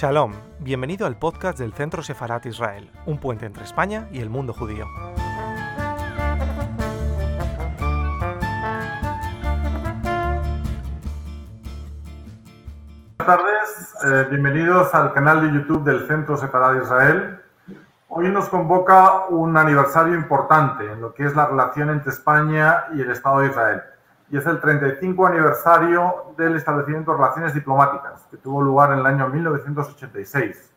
Shalom, bienvenido al podcast del Centro Sefarat Israel, un puente entre España y el mundo judío. Buenas tardes, eh, bienvenidos al canal de YouTube del Centro Sefarat Israel. Hoy nos convoca un aniversario importante en lo que es la relación entre España y el Estado de Israel y es el 35 aniversario del establecimiento de relaciones diplomáticas, que tuvo lugar en el año 1986.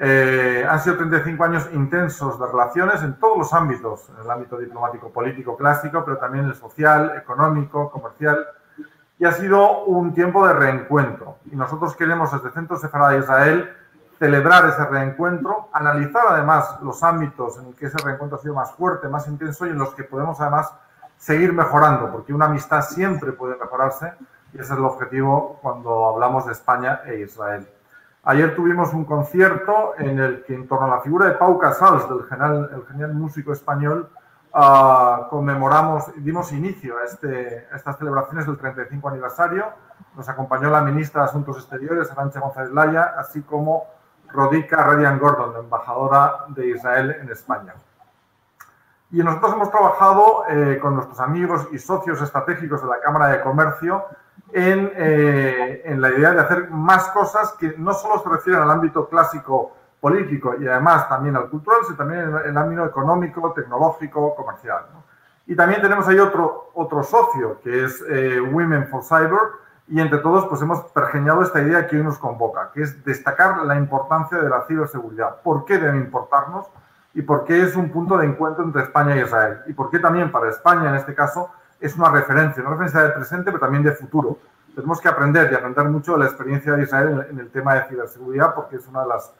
Eh, han sido 35 años intensos de relaciones en todos los ámbitos, en el ámbito diplomático político clásico, pero también en el social, económico, comercial, y ha sido un tiempo de reencuentro. Y nosotros queremos desde Centro Sefarad de Israel celebrar ese reencuentro, analizar además los ámbitos en los que ese reencuentro ha sido más fuerte, más intenso y en los que podemos además seguir mejorando, porque una amistad siempre puede mejorarse y ese es el objetivo cuando hablamos de España e Israel. Ayer tuvimos un concierto en el que en torno a la figura de Pau Casals, del genial, el genial músico español, uh, conmemoramos, dimos inicio a, este, estas celebraciones del 35 aniversario. Nos acompañó la ministra de Asuntos Exteriores, Arancha González Laya, así como Rodica Radian Gordon, la embajadora de Israel en España. Y nosotros hemos trabajado eh, con nuestros amigos y socios estratégicos de la Cámara de Comercio en, eh, en, la idea de hacer más cosas que no solo se refieren al ámbito clásico político y además también al cultural, sino también en el ámbito económico, tecnológico, comercial. Y también tenemos ahí otro, otro socio, que es eh, Women for Cyber, y entre todos pues hemos pergeñado esta idea que hoy nos convoca, que es destacar la importancia de la ciberseguridad. ¿Por qué debe importarnos? Y por qué es un punto de encuentro entre España y Israel. Y por qué también para España, en este caso, es una referencia, una referencia de presente, pero también de futuro. Tenemos que aprender y aprender mucho de la experiencia de Israel en el tema de ciberseguridad, porque es uno de las,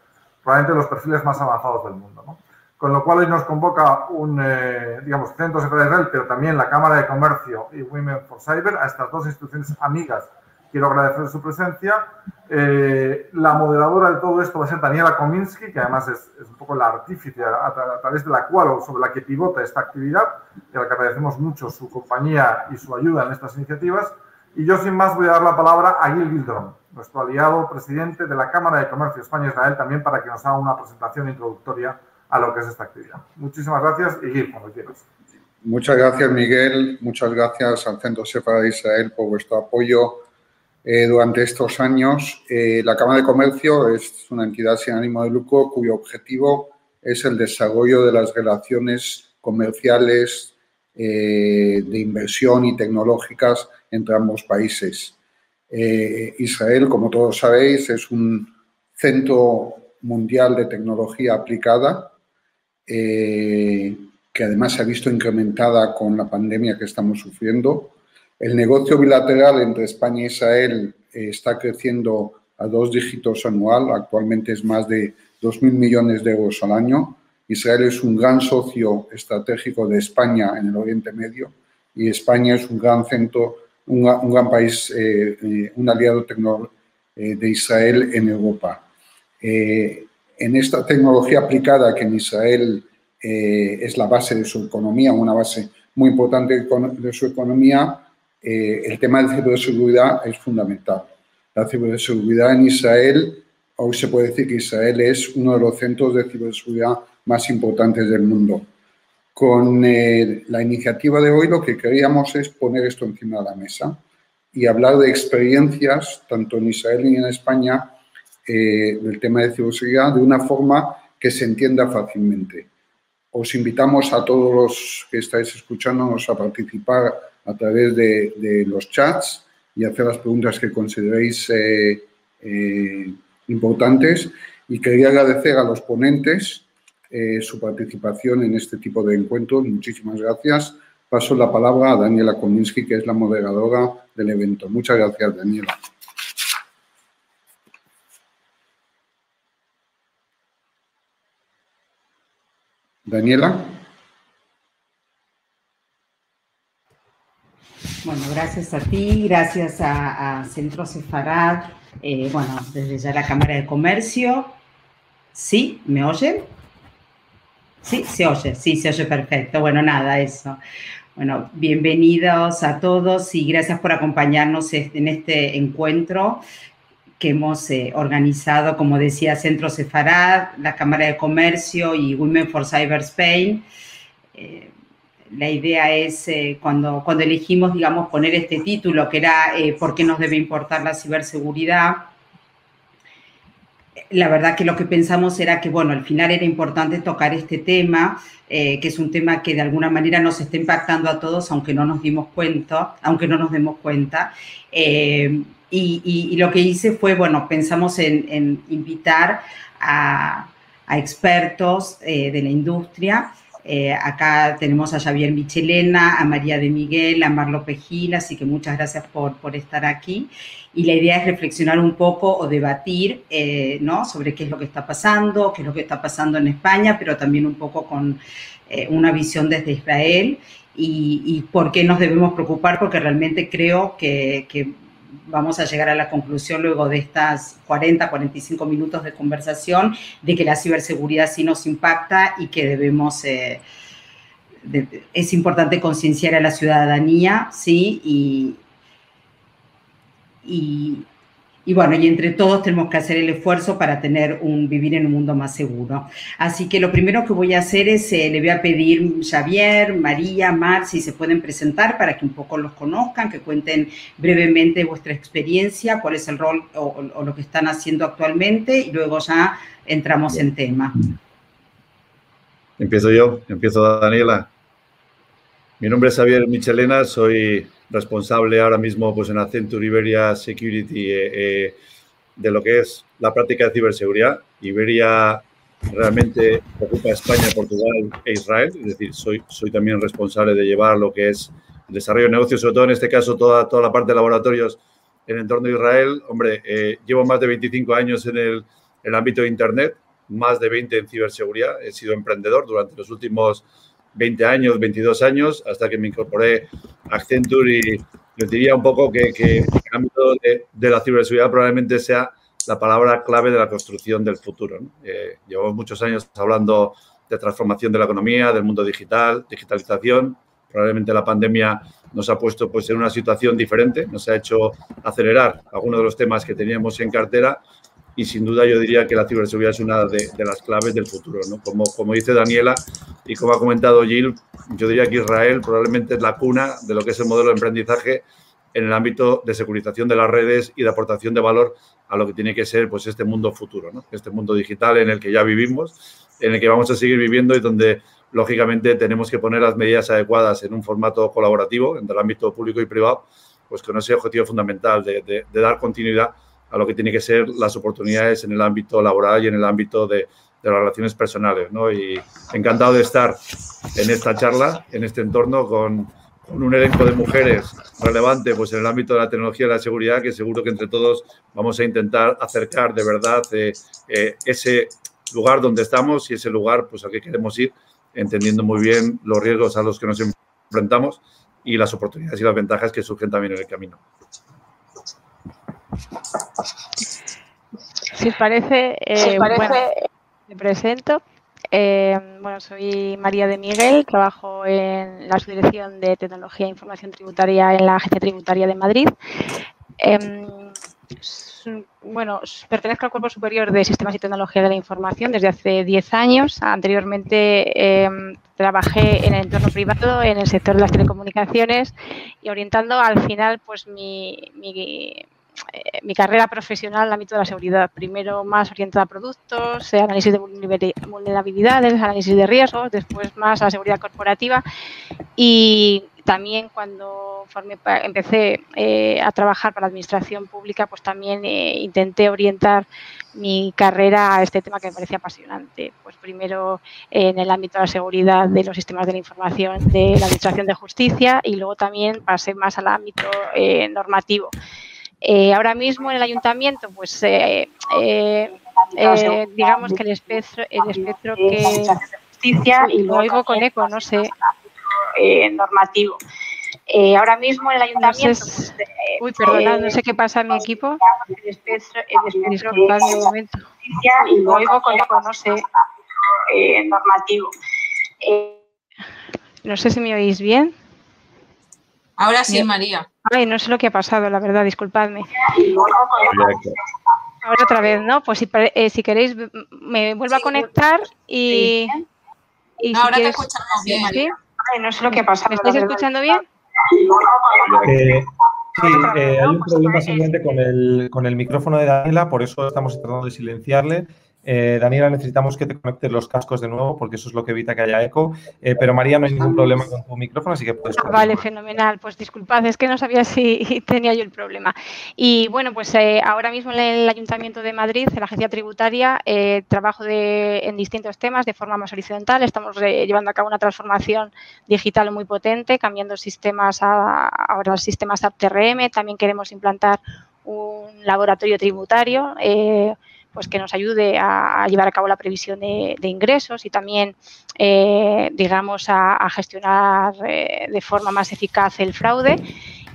probablemente, los perfiles más avanzados del mundo. ¿no? Con lo cual hoy nos convoca un, eh, digamos, Centro de Israel, pero también la Cámara de Comercio y Women for Cyber, a estas dos instituciones amigas quiero agradecer su presencia. Eh, la moderadora de todo esto va a ser Daniela Kominsky, que además es, un poco la artífice a, través de la cual o sobre la que pivota esta actividad, y a la que agradecemos mucho su compañía y su ayuda en estas iniciativas. Y yo, sin más, voy a dar la palabra a Gil Gildron, nuestro aliado presidente de la Cámara de Comercio España-Israel, también para que nos haga una presentación introductoria a lo que es esta actividad. Muchísimas gracias y Gil, cuando quieras. Muchas gracias, Miguel. Muchas gracias al Centro Sefa de Israel por vuestro apoyo eh, durante estos años. Eh, la Cámara de Comercio es una entidad sin ánimo de lucro cuyo objetivo es el desarrollo de las relaciones comerciales, eh, de inversión y tecnológicas entre ambos países. Israel, como todos sabéis, es un centro mundial de tecnología aplicada que además se ha visto incrementada con la pandemia que estamos sufriendo. El negocio bilateral entre España e Israel eh, está creciendo a dos dígitos anual, actualmente es más de 2.000 millones de euros al año. Israel es un gran socio estratégico de España en el Oriente Medio y España es un gran centro, un, gran país, eh, eh, un aliado eh, de Israel en Europa. En esta tecnología aplicada que en Israel es la base de su economía, una base muy importante de su economía, eh, el tema de ciberseguridad es fundamental. La ciberseguridad en Israel, hoy se puede decir que Israel es uno de los centros de ciberseguridad más importantes del mundo. Con eh, la iniciativa de hoy lo que queríamos es poner esto encima de la mesa y hablar de experiencias, tanto en Israel y en España, eh, del tema de ciberseguridad de una forma que se entienda fácilmente. Os invitamos a todos los que estáis escuchándonos a participar a través de, los chats y hacer las preguntas que consideréis eh, eh, importantes. Y quería agradecer a los ponentes eh, su participación en este tipo de encuentros. Muchísimas gracias. Paso la palabra a Daniela Kominsky, que es la moderadora del evento. Muchas gracias, Daniela. Daniela. Bueno, gracias a ti, gracias a, Centro Sefarad, eh, bueno, desde ya la Cámara de Comercio. ¿Sí? ¿Me oyen? Sí, se oye, sí, se oye perfecto. Bueno, nada, eso. Bueno, bienvenidos a todos y gracias por acompañarnos en este encuentro que hemos eh, organizado, como decía, Centro Sefarad, la Cámara de Comercio y Women for Cyber Spain. Eh, la idea es, eh, cuando, cuando elegimos, digamos, poner este título, que era ¿Por qué nos debe importar la ciberseguridad? La verdad que lo que pensamos era que, bueno, al final era importante tocar este tema, que es un tema que de alguna manera nos está impactando a todos, aunque no nos dimos cuenta, aunque no nos demos cuenta. Y, lo que hice fue, bueno, pensamos en, invitar a, expertos eh, de la industria. Eh, acá tenemos a Javier Michelena, a María de Miguel, a Marlo Pejil, así que muchas gracias por, por estar aquí. Y la idea es reflexionar un poco o debatir eh, ¿no? sobre qué es lo que está pasando, qué es lo que está pasando en España, pero también un poco con una visión desde Israel y, por qué nos debemos preocupar, porque realmente creo que vamos a llegar a la conclusión luego de estas 40, 45 minutos de conversación de que la ciberseguridad sí nos impacta y que debemos, eh, es importante concienciar a la ciudadanía, ¿sí? Y, y, y bueno, y entre todos tenemos que hacer el esfuerzo para tener un vivir en un mundo más seguro. Así que lo primero que voy a hacer es, eh, le voy a pedir Javier, María, Mar, si se pueden presentar para que un poco los conozcan, que cuenten brevemente vuestra experiencia, cuál es el rol o, lo que están haciendo actualmente y luego ya entramos en tema. Empiezo yo, empiezo Daniela. Mi nombre es Javier Michelena, soy responsable ahora mismo pues, en Accenture Iberia Security eh, eh, de lo que es la práctica de ciberseguridad. Iberia realmente ocupa España, Portugal e Israel, es decir, soy, soy también responsable de llevar lo que es el desarrollo de negocios, sobre todo en este caso toda, toda la parte de laboratorios en el entorno de Israel. Hombre, eh, llevo más de 25 años en el, el ámbito de Internet, más de 20 en ciberseguridad, he sido emprendedor durante los últimos 20 años, 22 años, hasta que me incorporé a Accenture y yo diría un poco que, el ámbito de, la ciberseguridad probablemente sea la palabra clave de la construcción del futuro. Eh, llevamos muchos años hablando de transformación de la economía, del mundo digital, digitalización. Probablemente la pandemia nos ha puesto pues, en una situación diferente, nos ha hecho acelerar algunos de los temas que teníamos en cartera y sin duda yo diría que la ciberseguridad es una de, las claves del futuro. ¿no? Como, como dice Daniela y como ha comentado Jill, yo diría que Israel probablemente es la cuna de lo que es el modelo de emprendizaje en el ámbito de securización de las redes y de aportación de valor a lo que tiene que ser pues, este mundo futuro, ¿no? este mundo digital en el que ya vivimos, en el que vamos a seguir viviendo y donde lógicamente tenemos que poner las medidas adecuadas en un formato colaborativo entre el ámbito público y privado, pues con ese objetivo fundamental de, de dar continuidad a lo que tiene que ser las oportunidades en el ámbito laboral y en el ámbito de, las relaciones personales. ¿no? Y encantado de estar en esta charla, en este entorno, con, un elenco de mujeres relevante pues, en el ámbito de la tecnología y la seguridad, que seguro que entre todos vamos a intentar acercar de verdad eh, eh, ese lugar donde estamos y ese lugar pues, al que queremos ir, entendiendo muy bien los riesgos a los que nos enfrentamos y las oportunidades y las ventajas que surgen también en el camino. Si os parece, eh, me presento. Eh, bueno, soy María de Miguel, trabajo en la Subdirección de Tecnología e Información Tributaria en la Agencia Tributaria de Madrid. Em, bueno, pertenezco al Cuerpo Superior de Sistemas y Tecnología de la Información desde hace 10 años. Anteriormente em, trabajé en el entorno privado, en el sector de las telecomunicaciones y orientando al final pues mi eh, mi carrera profesional en el ámbito de la seguridad. Primero más orientada a productos, eh, análisis de vulnerabilidades, análisis de riesgos, después más a la seguridad corporativa y también cuando empecé eh, a trabajar para la administración pública, pues también intenté orientar mi carrera a este tema que me parecía apasionante. Pues primero en el ámbito de la seguridad de los sistemas de la información de la administración de justicia y luego también pasé más al ámbito normativo. Eh, ahora mismo en el ayuntamiento, pues eh, eh, digamos que el espectro, el espectro que justicia y lo oigo con eco, no sé, normativo. ahora mismo en el ayuntamiento. Pues, uy, perdona, no sé qué pasa en mi equipo. El espectro, el espectro un momento. Y lo oigo con eco, no sé, normativo. no sé si me oís bien. Ahora sí, María. Ay, no sé lo que ha pasado, la verdad, disculpadme. Ahora otra vez, ¿no? Pues si, eh, si queréis, me vuelvo a conectar y. y no, ahora te escuchamos bien. ¿sí? no sé lo que pasa. ¿Me estáis escuchando bien? Eh, sí, eh, hay un problema simplemente con el, con el micrófono de Daniela, por eso estamos tratando de silenciarle. Eh, Daniela, necesitamos que te conectes los cascos de nuevo porque eso es lo que evita que haya eco. Eh, pero María, no hay ningún problema con tu micrófono, así que puedes. Ah, vale, fenomenal. Pues disculpad, es que no sabía si tenía yo el problema. Y bueno, pues eh, ahora mismo en el Ayuntamiento de Madrid, en la agencia tributaria, trabajo en distintos temas de forma más horizontal. Estamos llevando a cabo una transformación digital muy potente, cambiando sistemas a, ahora los sistemas AppTRM. También queremos implantar un laboratorio tributario pues que nos ayude a, llevar a cabo la previsión de, ingresos y también, eh, digamos, a, gestionar eh, de forma más eficaz el fraude.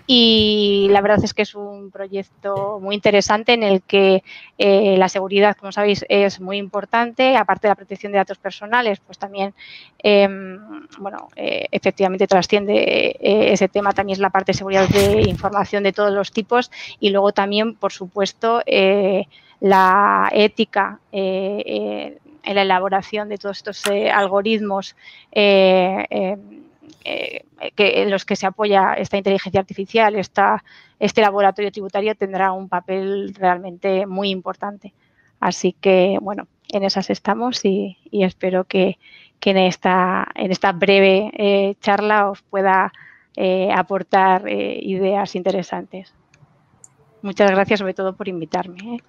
Y la verdad es que es un proyecto muy interesante en el que eh, la seguridad, como sabéis, es muy importante. Aparte de la protección de datos personales, pues también, em, bueno, efectivamente trasciende ese tema. También es la parte de seguridad de información de todos los tipos. Y luego también, por supuesto, la ética eh, eh, en la elaboración de todos estos eh, algoritmos en los que se apoya esta inteligencia artificial, este laboratorio tributario tendrá un papel realmente muy importante. Así que, bueno, en esas estamos y, espero que, en, esta, en esta breve charla os pueda aportar ideas interesantes. Muchas gracias sobre todo por invitarme.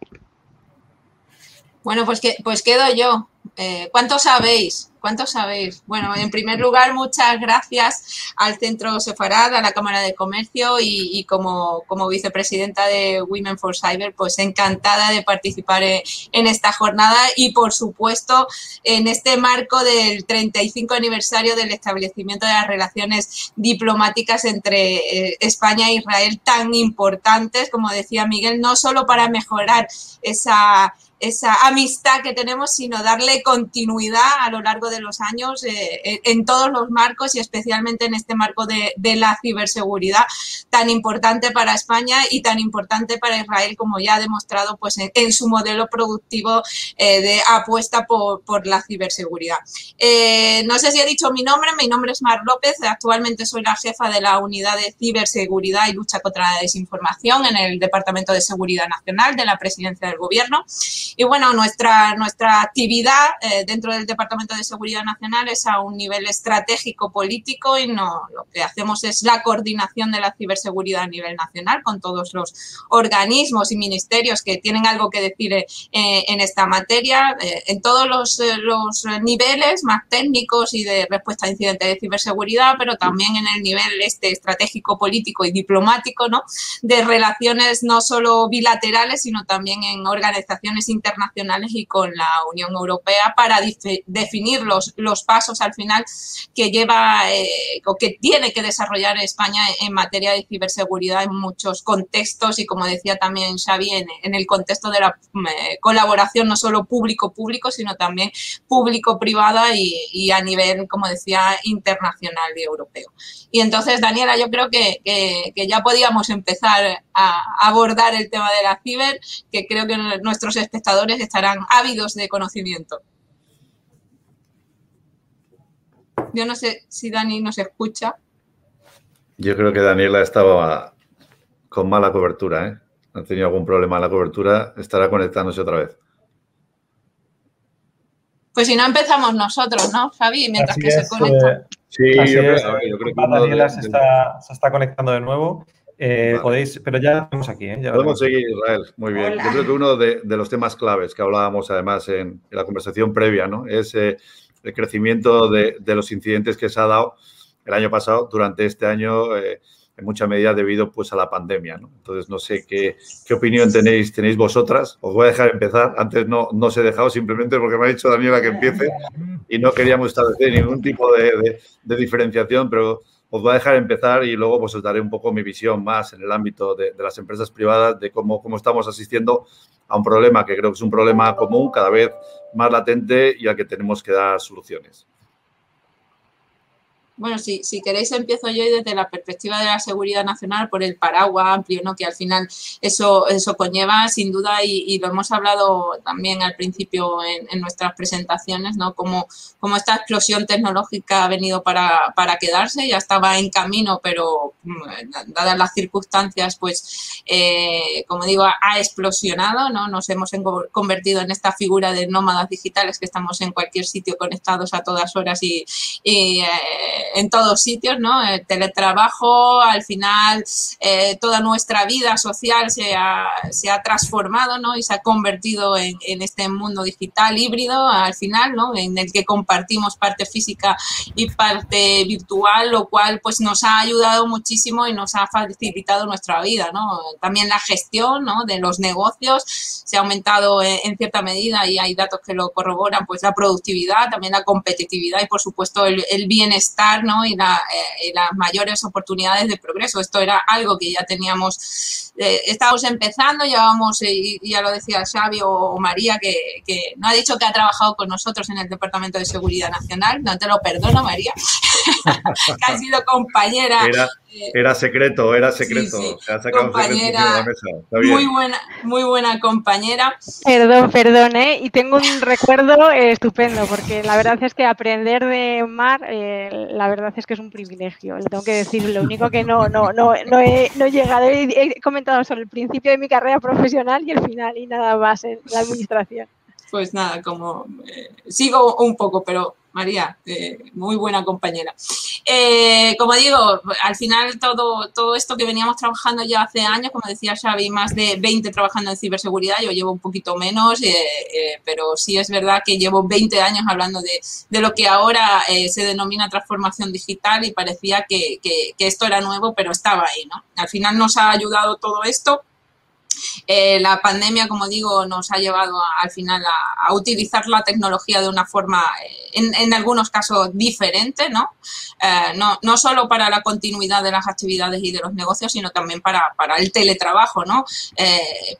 Bueno, pues, que, pues quedo yo. Eh, ¿Cuánto sabéis? ¿Cuánto sabéis? Bueno, en primer lugar, muchas gracias al Centro Sefarad, a la Cámara de Comercio y, como, como, vicepresidenta de Women for Cyber, pues encantada de participar en, esta jornada y, por supuesto, en este marco del 35 aniversario del establecimiento de las relaciones diplomáticas entre eh, España e Israel tan importantes, como decía Miguel, no solo para mejorar esa esa amistad que tenemos, sino darle continuidad a lo largo de los años eh, en todos los marcos y especialmente en este marco de, la ciberseguridad tan importante para España y tan importante para Israel como ya ha demostrado pues, en, su modelo productivo eh, de apuesta por, la ciberseguridad. Eh, no sé si he dicho mi nombre, mi nombre es Mar López, actualmente soy la jefa de la unidad de ciberseguridad y lucha contra la desinformación en el Departamento de Seguridad Nacional de la Presidencia del Gobierno. Y bueno, nuestra, nuestra actividad eh, dentro del Departamento de Seguridad Nacional es a un nivel estratégico político y no lo que hacemos es la coordinación de la ciberseguridad a nivel nacional con todos los organismos y ministerios que tienen algo que decir eh, en esta materia, eh, en todos los, los, niveles más técnicos y de respuesta a incidentes de ciberseguridad, pero también en el nivel este estratégico, político y diplomático, ¿no? De relaciones no solo bilaterales, sino también en organizaciones internacionales y con la Unión Europea para definir los, los pasos al final que lleva eh, o que tiene que desarrollar España en materia de ciberseguridad en muchos contextos y como decía también Xavi, en, el contexto de la eh, colaboración no solo público-público, sino también público-privada y, a nivel, como decía, internacional y europeo. Y entonces, Daniela, yo creo que, que ya podíamos empezar a abordar el tema de la ciber, que creo que nuestros espectadores estarán ávidos de conocimiento. Yo no sé si Dani nos escucha. Yo creo que Daniela estaba con mala cobertura, ¿eh? Ha tenido algún problema en la cobertura, estará conectándose otra vez. Pues si no empezamos nosotros, ¿no, Javi? Mientras que se conecta. Eh, sí, yo, creo, que Daniela se, está, se está conectando de nuevo. Eh, podéis, pero ya estamos aquí. ¿eh? Podemos seguir, Israel. Muy bien. Yo creo que uno de, los temas claves que hablábamos además en, la conversación previa ¿no? es eh, el crecimiento de, los incidentes que se ha dado el año pasado, durante este año, en mucha medida debido pues, a la pandemia. ¿no? Entonces, no sé qué, qué, opinión tenéis, tenéis vosotras. Os voy a dejar empezar. Antes no, no os he dejado simplemente porque me ha dicho Daniela que empiece y no queríamos establecer ningún tipo de, de diferenciación, pero os voy a dejar empezar y luego pues os daré un poco mi visión más en el ámbito de, las empresas privadas, de cómo, cómo estamos asistiendo a un problema que creo que es un problema común, cada vez más latente y al que tenemos que dar soluciones. Bueno, si, si queréis empiezo yo desde la perspectiva de la seguridad nacional por el paraguas amplio, ¿no? Que al final eso, eso conlleva sin duda y, lo hemos hablado también al principio en, nuestras presentaciones, ¿no? Como, como, esta explosión tecnológica ha venido para, para, quedarse, ya estaba en camino, pero mm, dadas las circunstancias, pues, eh, como digo, ha explosionado, ¿no? Nos hemos convertido en esta figura de nómadas digitales que estamos en cualquier sitio conectados a todas horas y, y eh, en todos sitios, ¿no? El teletrabajo, al final, eh, toda nuestra vida social se ha, se ha, transformado, ¿no? Y se ha convertido en, en, este mundo digital híbrido, al final, ¿no? En el que compartimos parte física y parte virtual, lo cual, pues, nos ha ayudado muchísimo y nos ha facilitado nuestra vida, ¿no? También la gestión, ¿no? De los negocios se ha aumentado en, cierta medida y hay datos que lo corroboran, pues, la productividad, también la competitividad y, por supuesto, el, el bienestar ¿no? y, eh, las mayores oportunidades de progreso. Esto era algo que ya teníamos, eh, estábamos empezando, llevábamos, y ya lo decía Xavi o, María, que, no ha dicho que ha trabajado con nosotros en el Departamento de Seguridad Nacional, no te lo perdono, María, que ha sido compañera. Era, secreto, era secreto. compañera, muy buena, muy buena compañera. Perdón, perdón, y tengo un recuerdo estupendo, porque la verdad es que aprender de Mar, la verdad es que es un privilegio, le tengo que decir. Lo único que no, no, no, no, he, no he llegado, he, comentado sobre el principio de mi carrera profesional y el final y nada más en la administración. Pues nada, como eh, sigo un poco, pero María, eh, muy buena compañera. Eh, como digo, al final todo, todo esto que veníamos trabajando ya hace años, como decía Xavi, más de 20 trabajando en ciberseguridad, yo llevo un poquito menos, eh, pero sí es verdad que llevo 20 años hablando de, de lo que ahora se denomina transformación digital y parecía que, que, que esto era nuevo, pero estaba ahí, ¿no? Al final nos ha ayudado todo esto eh, la pandemia, como digo, nos ha llevado al final a, utilizar la tecnología de una forma, eh, en, algunos casos, diferente, ¿no? Eh, ¿no? ¿no? solo para la continuidad de las actividades y de los negocios, sino también para, para el teletrabajo, ¿no?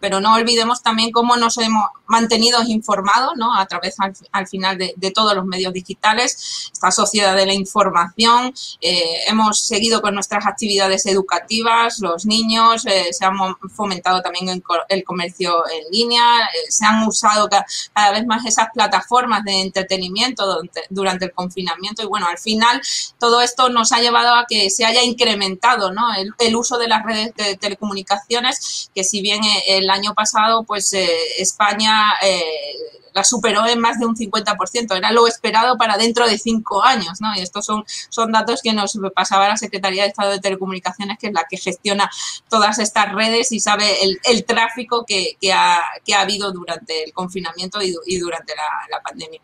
pero no olvidemos también cómo nos hemos mantenido informados, ¿no? A través, al, final, de, de, todos los medios digitales, esta sociedad de la información, hemos seguido con nuestras actividades educativas, los niños, se han fomentado también el comercio en línea, eh, se han usado cada, vez más esas plataformas de entretenimiento durante, el confinamiento y bueno, al final todo esto nos ha llevado a que se haya incrementado el, uso de las redes de telecomunicaciones, que si bien eh, el año pasado pues eh, España la superó en más de un 50%. Era lo esperado para dentro de cinco años, ¿no? Y estos son, son datos que nos pasaba la Secretaría de Estado de Telecomunicaciones, que es la que gestiona todas estas redes y sabe el, el tráfico que, que, ha, que, ha, habido durante el confinamiento y, durante la, pandemia.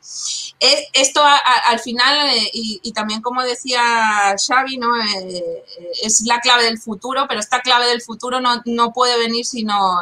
Eh, esto al final, eh, y, también como decía Xavi, ¿no? Eh, es la clave del futuro, pero esta clave del futuro no, no puede venir sino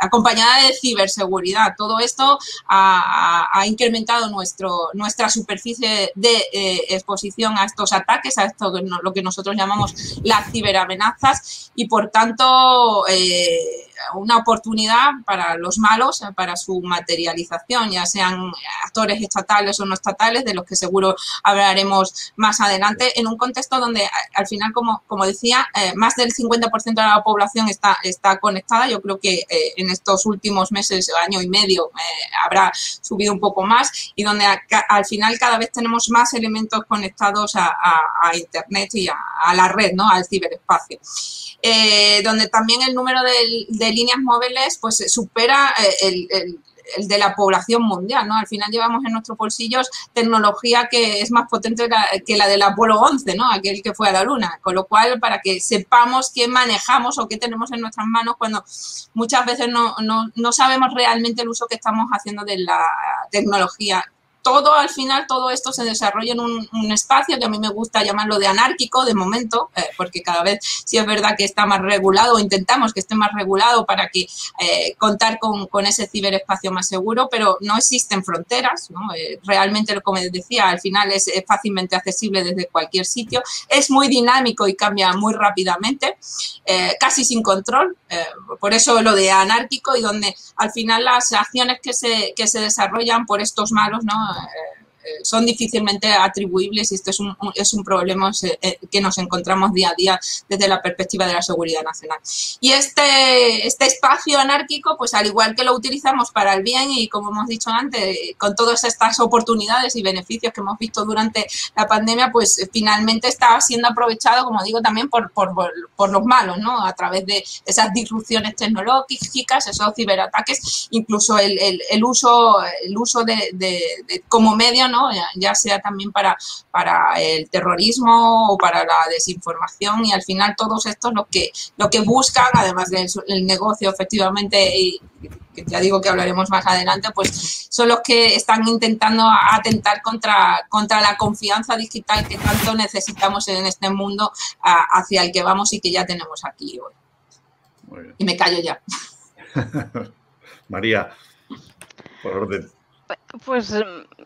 acompañada de ciberseguridad. Todo esto ha, incrementado nuestro, nuestra superficie de eh, exposición a estos ataques, a esto lo que nosotros llamamos las ciberamenazas y por tanto eh, una oportunidad para los malos, para su materialización, ya sean actores estatales o no estatales, de los que seguro hablaremos más adelante, en un contexto donde al final, como, como decía, eh, más del 50% de la población está, está conectada. Yo creo que eh, en estos últimos meses, año y medio, eh, habrá subido un poco más y donde al final cada vez tenemos más elementos conectados a, Internet y a, la red, ¿no? al ciberespacio. donde también el número de líneas móviles pues supera eh, el, de la población mundial, ¿no? Al final llevamos en nuestros bolsillos tecnología que es más potente que la del Apolo 11, ¿no? Aquel que fue a la Luna. Con lo cual, para que sepamos qué manejamos o qué tenemos en nuestras manos cuando muchas veces no, no, no sabemos realmente el uso que estamos haciendo de la tecnología todo al final, todo esto se desarrolla en un, espacio que a mí me gusta llamarlo de anárquico de momento, eh, porque cada vez sí es verdad que está más regulado, o intentamos que esté más regulado para que eh, contar con, con, ese ciberespacio más seguro, pero no existen fronteras, ¿no? Eh, realmente, como decía, al final es, fácilmente accesible desde cualquier sitio, es muy dinámico y cambia muy rápidamente, casi sin control, por eso lo de anárquico y donde al final las acciones que se, que se desarrollan por estos malos, ¿no? 哎。Son difícilmente atribuibles y esto es un, es un problema que nos encontramos día a día desde la perspectiva de la seguridad nacional. Y este, este espacio anárquico, pues al igual que lo utilizamos para el bien y como hemos dicho antes, con todas estas oportunidades y beneficios que hemos visto durante la pandemia, pues finalmente está siendo aprovechado, como digo, también por, por, por los malos, ¿no? A través de esas disrupciones tecnológicas, esos ciberataques, incluso el, el, uso, el uso de, como medio, ¿no? Ya, sea también para, para el terrorismo o para la desinformación y al final todos estos lo que, lo que buscan, además del negocio efectivamente y que ya digo que hablaremos más adelante, pues son los que están intentando atentar contra, contra la confianza digital que tanto necesitamos en este mundo hacia el que vamos y que ya tenemos aquí hoy. Y me callo ya. María, por orden. Pues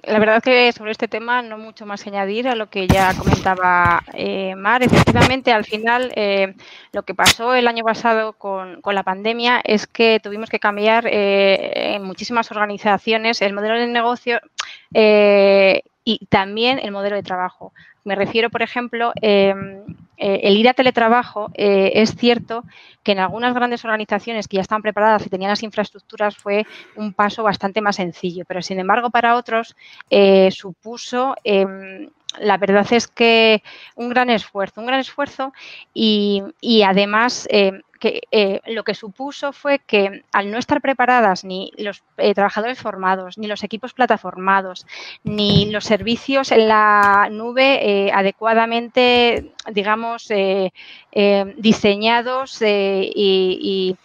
la verdad que sobre este tema no mucho más que añadir a lo que ya comentaba eh, Mar. Efectivamente, al final eh, lo que pasó el año pasado con, la pandemia es que tuvimos que cambiar eh, en muchísimas organizaciones el modelo de negocio y también el modelo de trabajo. Me refiero, por ejemplo, em, eh, el ir a teletrabajo, eh, es cierto que en algunas grandes organizaciones que ya están preparadas y tenían las infraestructuras fue un paso bastante más sencillo, pero sin embargo para otros eh, supuso em, la verdad es que un gran esfuerzo, un gran esfuerzo y, además eh, eh, lo que supuso fue que al no estar preparadas ni los eh, trabajadores formados, ni los equipos plataformados, ni los servicios en la nube adecuadamente, digamos, diseñados y,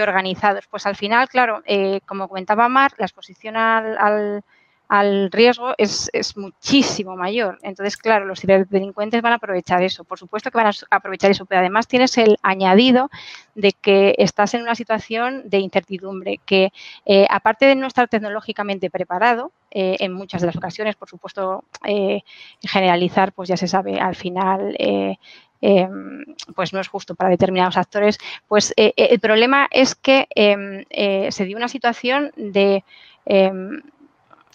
organizados. Pues al final, claro, como comentaba Mar, la exposición al riesgo es, muchísimo mayor. Entonces, claro, los ciberdelincuentes van a aprovechar eso. Por supuesto que van a aprovechar eso, pero además tienes el añadido de que estás en una situación de incertidumbre, que eh, aparte de no estar tecnológicamente preparado, eh, en muchas de las ocasiones, por supuesto, eh, generalizar, pues ya se sabe, al final em, pues no es justo para determinados actores, pues el problema es que em, se dio una situación de em,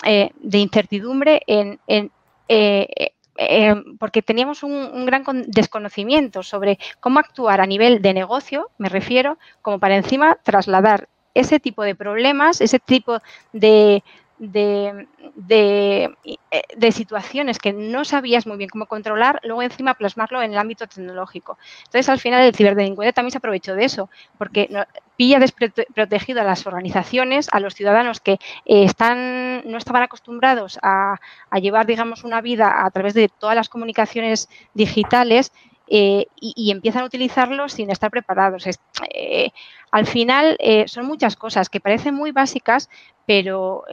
eh, de incertidumbre en, eh, eh, porque teníamos un, gran desconocimiento sobre cómo actuar a nivel de negocio, me refiero, como para encima trasladar ese tipo de problemas, ese tipo de, de, de, situaciones que no sabías muy bien cómo controlar, luego encima plasmarlo en el ámbito tecnológico. Entonces, al final, el ciberdelincuente también se aprovechó de eso, porque pilla desprotegido a las organizaciones, a los ciudadanos que eh, están, no estaban acostumbrados a, llevar, digamos, una vida a través de todas las comunicaciones digitales eh, y, empiezan a utilizarlos sin estar preparados. Eh, al final son muchas cosas que parecen muy básicas, pero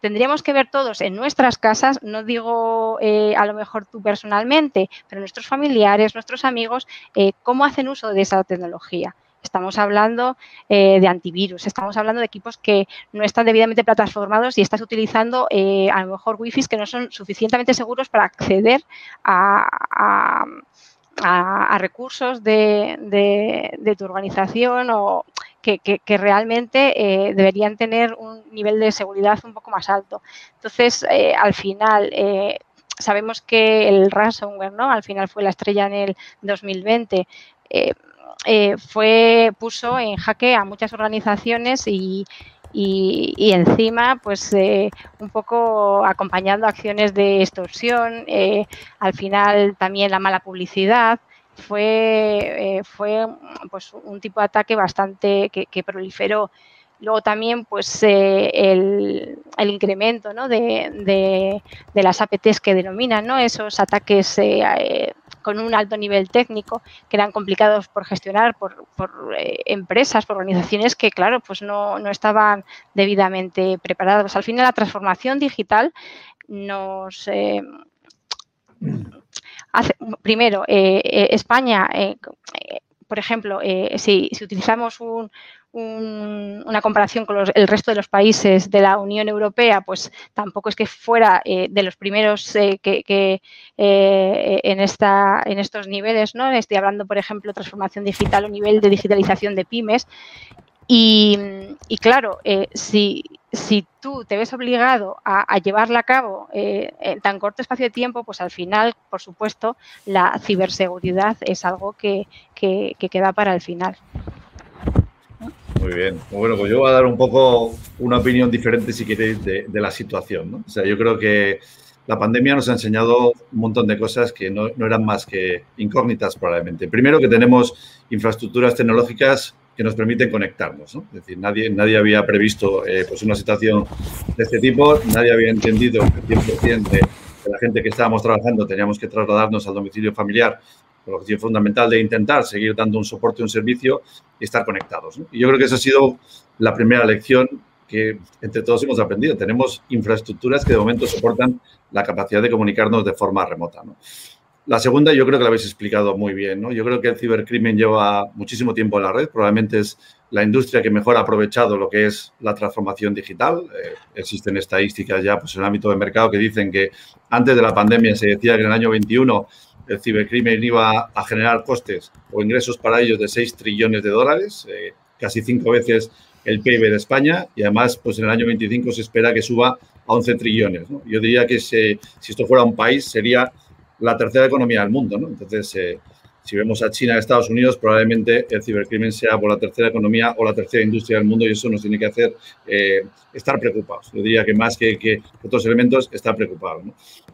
tendríamos que ver todos en nuestras casas, no digo a lo mejor tú personalmente, pero nuestros familiares, nuestros amigos, cómo hacen uso de esa tecnología. Estamos hablando eh, de antivirus, estamos hablando de equipos que no están debidamente plataformados y estás utilizando eh, a lo mejor wifi que no son suficientemente seguros para acceder a, recursos de, tu organización o que, realmente eh, deberían tener un nivel de seguridad un poco más alto. Entonces, al final, sabemos que el ransomware, ¿no? Al final fue la estrella en el 2020. Eh, fue, puso en jaque a muchas organizaciones y, encima, pues eh, un poco acompañando acciones de extorsión, eh, al final también la mala publicidad. Fue, fue pues, un tipo de ataque bastante que, proliferó. Luego también pues el, incremento ¿no? de, de, las APTs que denominan, ¿no? esos ataques con un alto nivel técnico que eran complicados por gestionar por, eh, empresas, por organizaciones que, claro, pues no, estaban debidamente preparados. Al final, la transformación digital nos... Eh, hace, primero, eh, España, por ejemplo, si, utilizamos un, una comparación con el resto de los países de la Unión Europea, pues tampoco es que fuera eh, de los primeros eh, que, eh, en, esta, en estos niveles, ¿no? Estoy hablando, por ejemplo, transformación digital o nivel de digitalización de pymes. Y, claro, si, si tú te ves obligado a, llevarla a cabo eh, en tan corto espacio de tiempo, pues al final, por supuesto, la ciberseguridad es algo que, queda para el final. Muy bien. Bueno, pues yo voy a dar un poco una opinión diferente, si queréis, de, la situación. O sea, yo creo que la pandemia nos ha enseñado un montón de cosas que no, no eran más que incógnitas probablemente. Primero, que tenemos infraestructuras tecnológicas que nos permiten conectarnos. ¿no? Es decir, nadie, nadie había previsto eh, pues una situación de este tipo, nadie había entendido el 100% de, la gente que estábamos trabajando teníamos que trasladarnos al domicilio familiar el objetivo fundamental de intentar seguir dando un soporte, un servicio y estar conectados. Y yo creo que esa ha sido la primera lección que entre todos hemos aprendido. Tenemos infraestructuras que de momento soportan la capacidad de comunicarnos de forma remota. La segunda yo creo que la habéis explicado muy bien. ¿no? Yo creo que el cibercrimen lleva muchísimo tiempo en la red. Probablemente es la industria que mejor ha aprovechado lo que es la transformación digital. Eh, existen estadísticas ya pues, en el ámbito del mercado que dicen que antes de la pandemia se decía que en el año 21 el cibercrimen iba a generar costes o ingresos para ellos de 6 trillones de dólares, eh, casi cinco veces el PIB de España y además pues en el año 25 se espera que suba a 11 trillones. Yo diría que si esto fuera un país sería la tercera economía del mundo. ¿no? Entonces, eh, si vemos a China y Estados Unidos, probablemente el cibercrimen sea por la tercera economía o la tercera industria del mundo y eso nos tiene que hacer eh, estar preocupados. Yo diría que más que, que otros elementos, estar preocupados.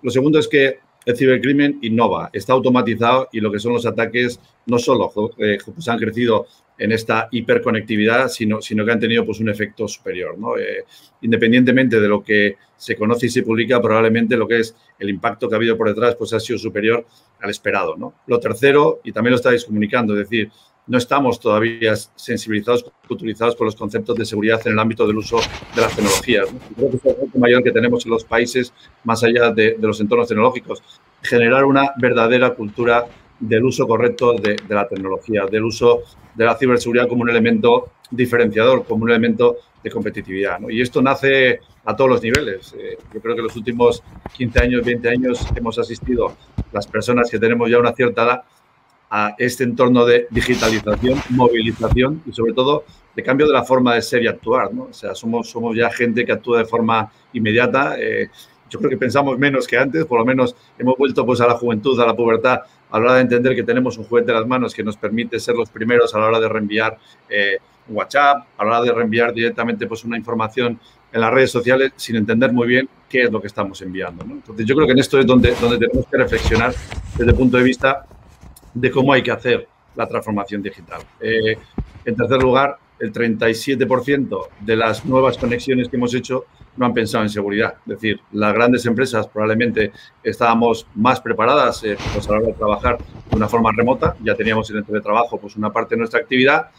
Lo segundo es que el cibercrimen innova, está automatizado y lo que son los ataques no solo eh, pues han crecido en esta hiperconectividad, sino, sino que han tenido pues, un efecto superior. ¿no? Eh, independientemente de lo que se conoce y se publica, probablemente lo que es el impacto que ha habido por detrás pues, ha sido superior al esperado. ¿no? Lo tercero, y también lo estáis comunicando, es decir, no estamos todavía sensibilizados, utilizados por los conceptos de seguridad en el ámbito del uso de las tecnologías. Creo que es el reto mayor que tenemos en los países, más allá de, los entornos tecnológicos, generar una verdadera cultura del uso correcto de, la tecnología, del uso de la ciberseguridad como un elemento diferenciador, como un elemento de competitividad. Y esto nace a todos los niveles. Eh, yo creo que los últimos 15 años, 20 años hemos asistido, las personas que tenemos ya una cierta edad, a este entorno de digitalización, movilización y sobre todo de cambio de la forma de ser y actuar. ¿no? O sea, somos, somos ya gente que actúa de forma inmediata. Eh, yo creo que pensamos menos que antes, por lo menos hemos vuelto pues, a la juventud, a la pubertad, a la hora de entender que tenemos un juguete en las manos que nos permite ser los primeros a la hora de reenviar eh, WhatsApp, a la hora de reenviar directamente pues, una información en las redes sociales sin entender muy bien qué es lo que estamos enviando. Entonces, yo creo que en esto es donde, donde tenemos que reflexionar desde el punto de vista de cómo hay que hacer la transformación digital. Eh, en tercer lugar, el 37% de las nuevas conexiones que hemos hecho no han pensado en seguridad. Es decir, las grandes empresas probablemente estábamos más preparadas eh, pues a la hora de trabajar de una forma remota, ya teníamos en el teletrabajo pues una parte de nuestra actividad.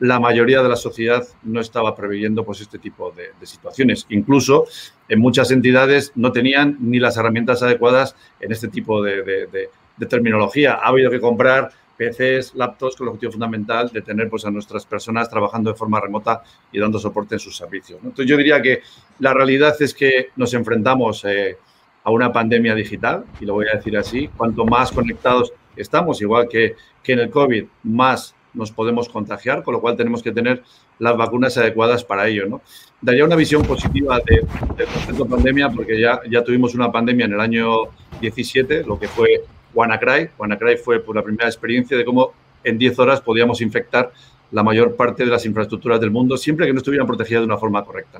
La mayoría de la sociedad no estaba preveyendo pues este tipo de, situaciones. Incluso en muchas entidades no tenían ni las herramientas adecuadas en este tipo de, de terminología. Ha habido que comprar PCs, laptops, con el objetivo fundamental de tener pues, a nuestras personas trabajando de forma remota y dando soporte en sus servicios. Entonces, yo diría que la realidad es que nos enfrentamos eh, a una pandemia digital, y lo voy a decir así, cuanto más conectados estamos, igual que, que en el COVID, más nos podemos contagiar, con lo cual tenemos que tener las vacunas adecuadas para ello. ¿no? Daría una visión positiva del de, concepto pandemia, porque ya, ya tuvimos una pandemia en el año 17, lo que fue WannaCry. WannaCry fue por la primera experiencia de cómo en 10 horas podíamos infectar la mayor parte de las infraestructuras del mundo, siempre que no estuvieran protegidas de una forma correcta.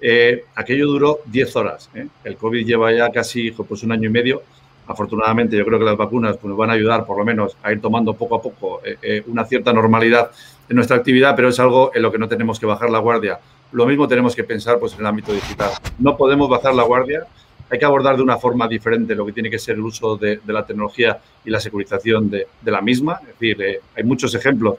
Eh, aquello duró 10 horas. ¿eh? El COVID lleva ya casi pues, un año y medio. Afortunadamente, yo creo que las vacunas pues, nos van a ayudar, por lo menos, a ir tomando poco a poco eh, una cierta normalidad en nuestra actividad, pero es algo en lo que no tenemos que bajar la guardia. Lo mismo tenemos que pensar pues, en el ámbito digital. No podemos bajar la guardia hay que abordar de una forma diferente lo que tiene que ser el uso de, la tecnología y la securización de, la misma. Es decir, eh, hay muchos ejemplos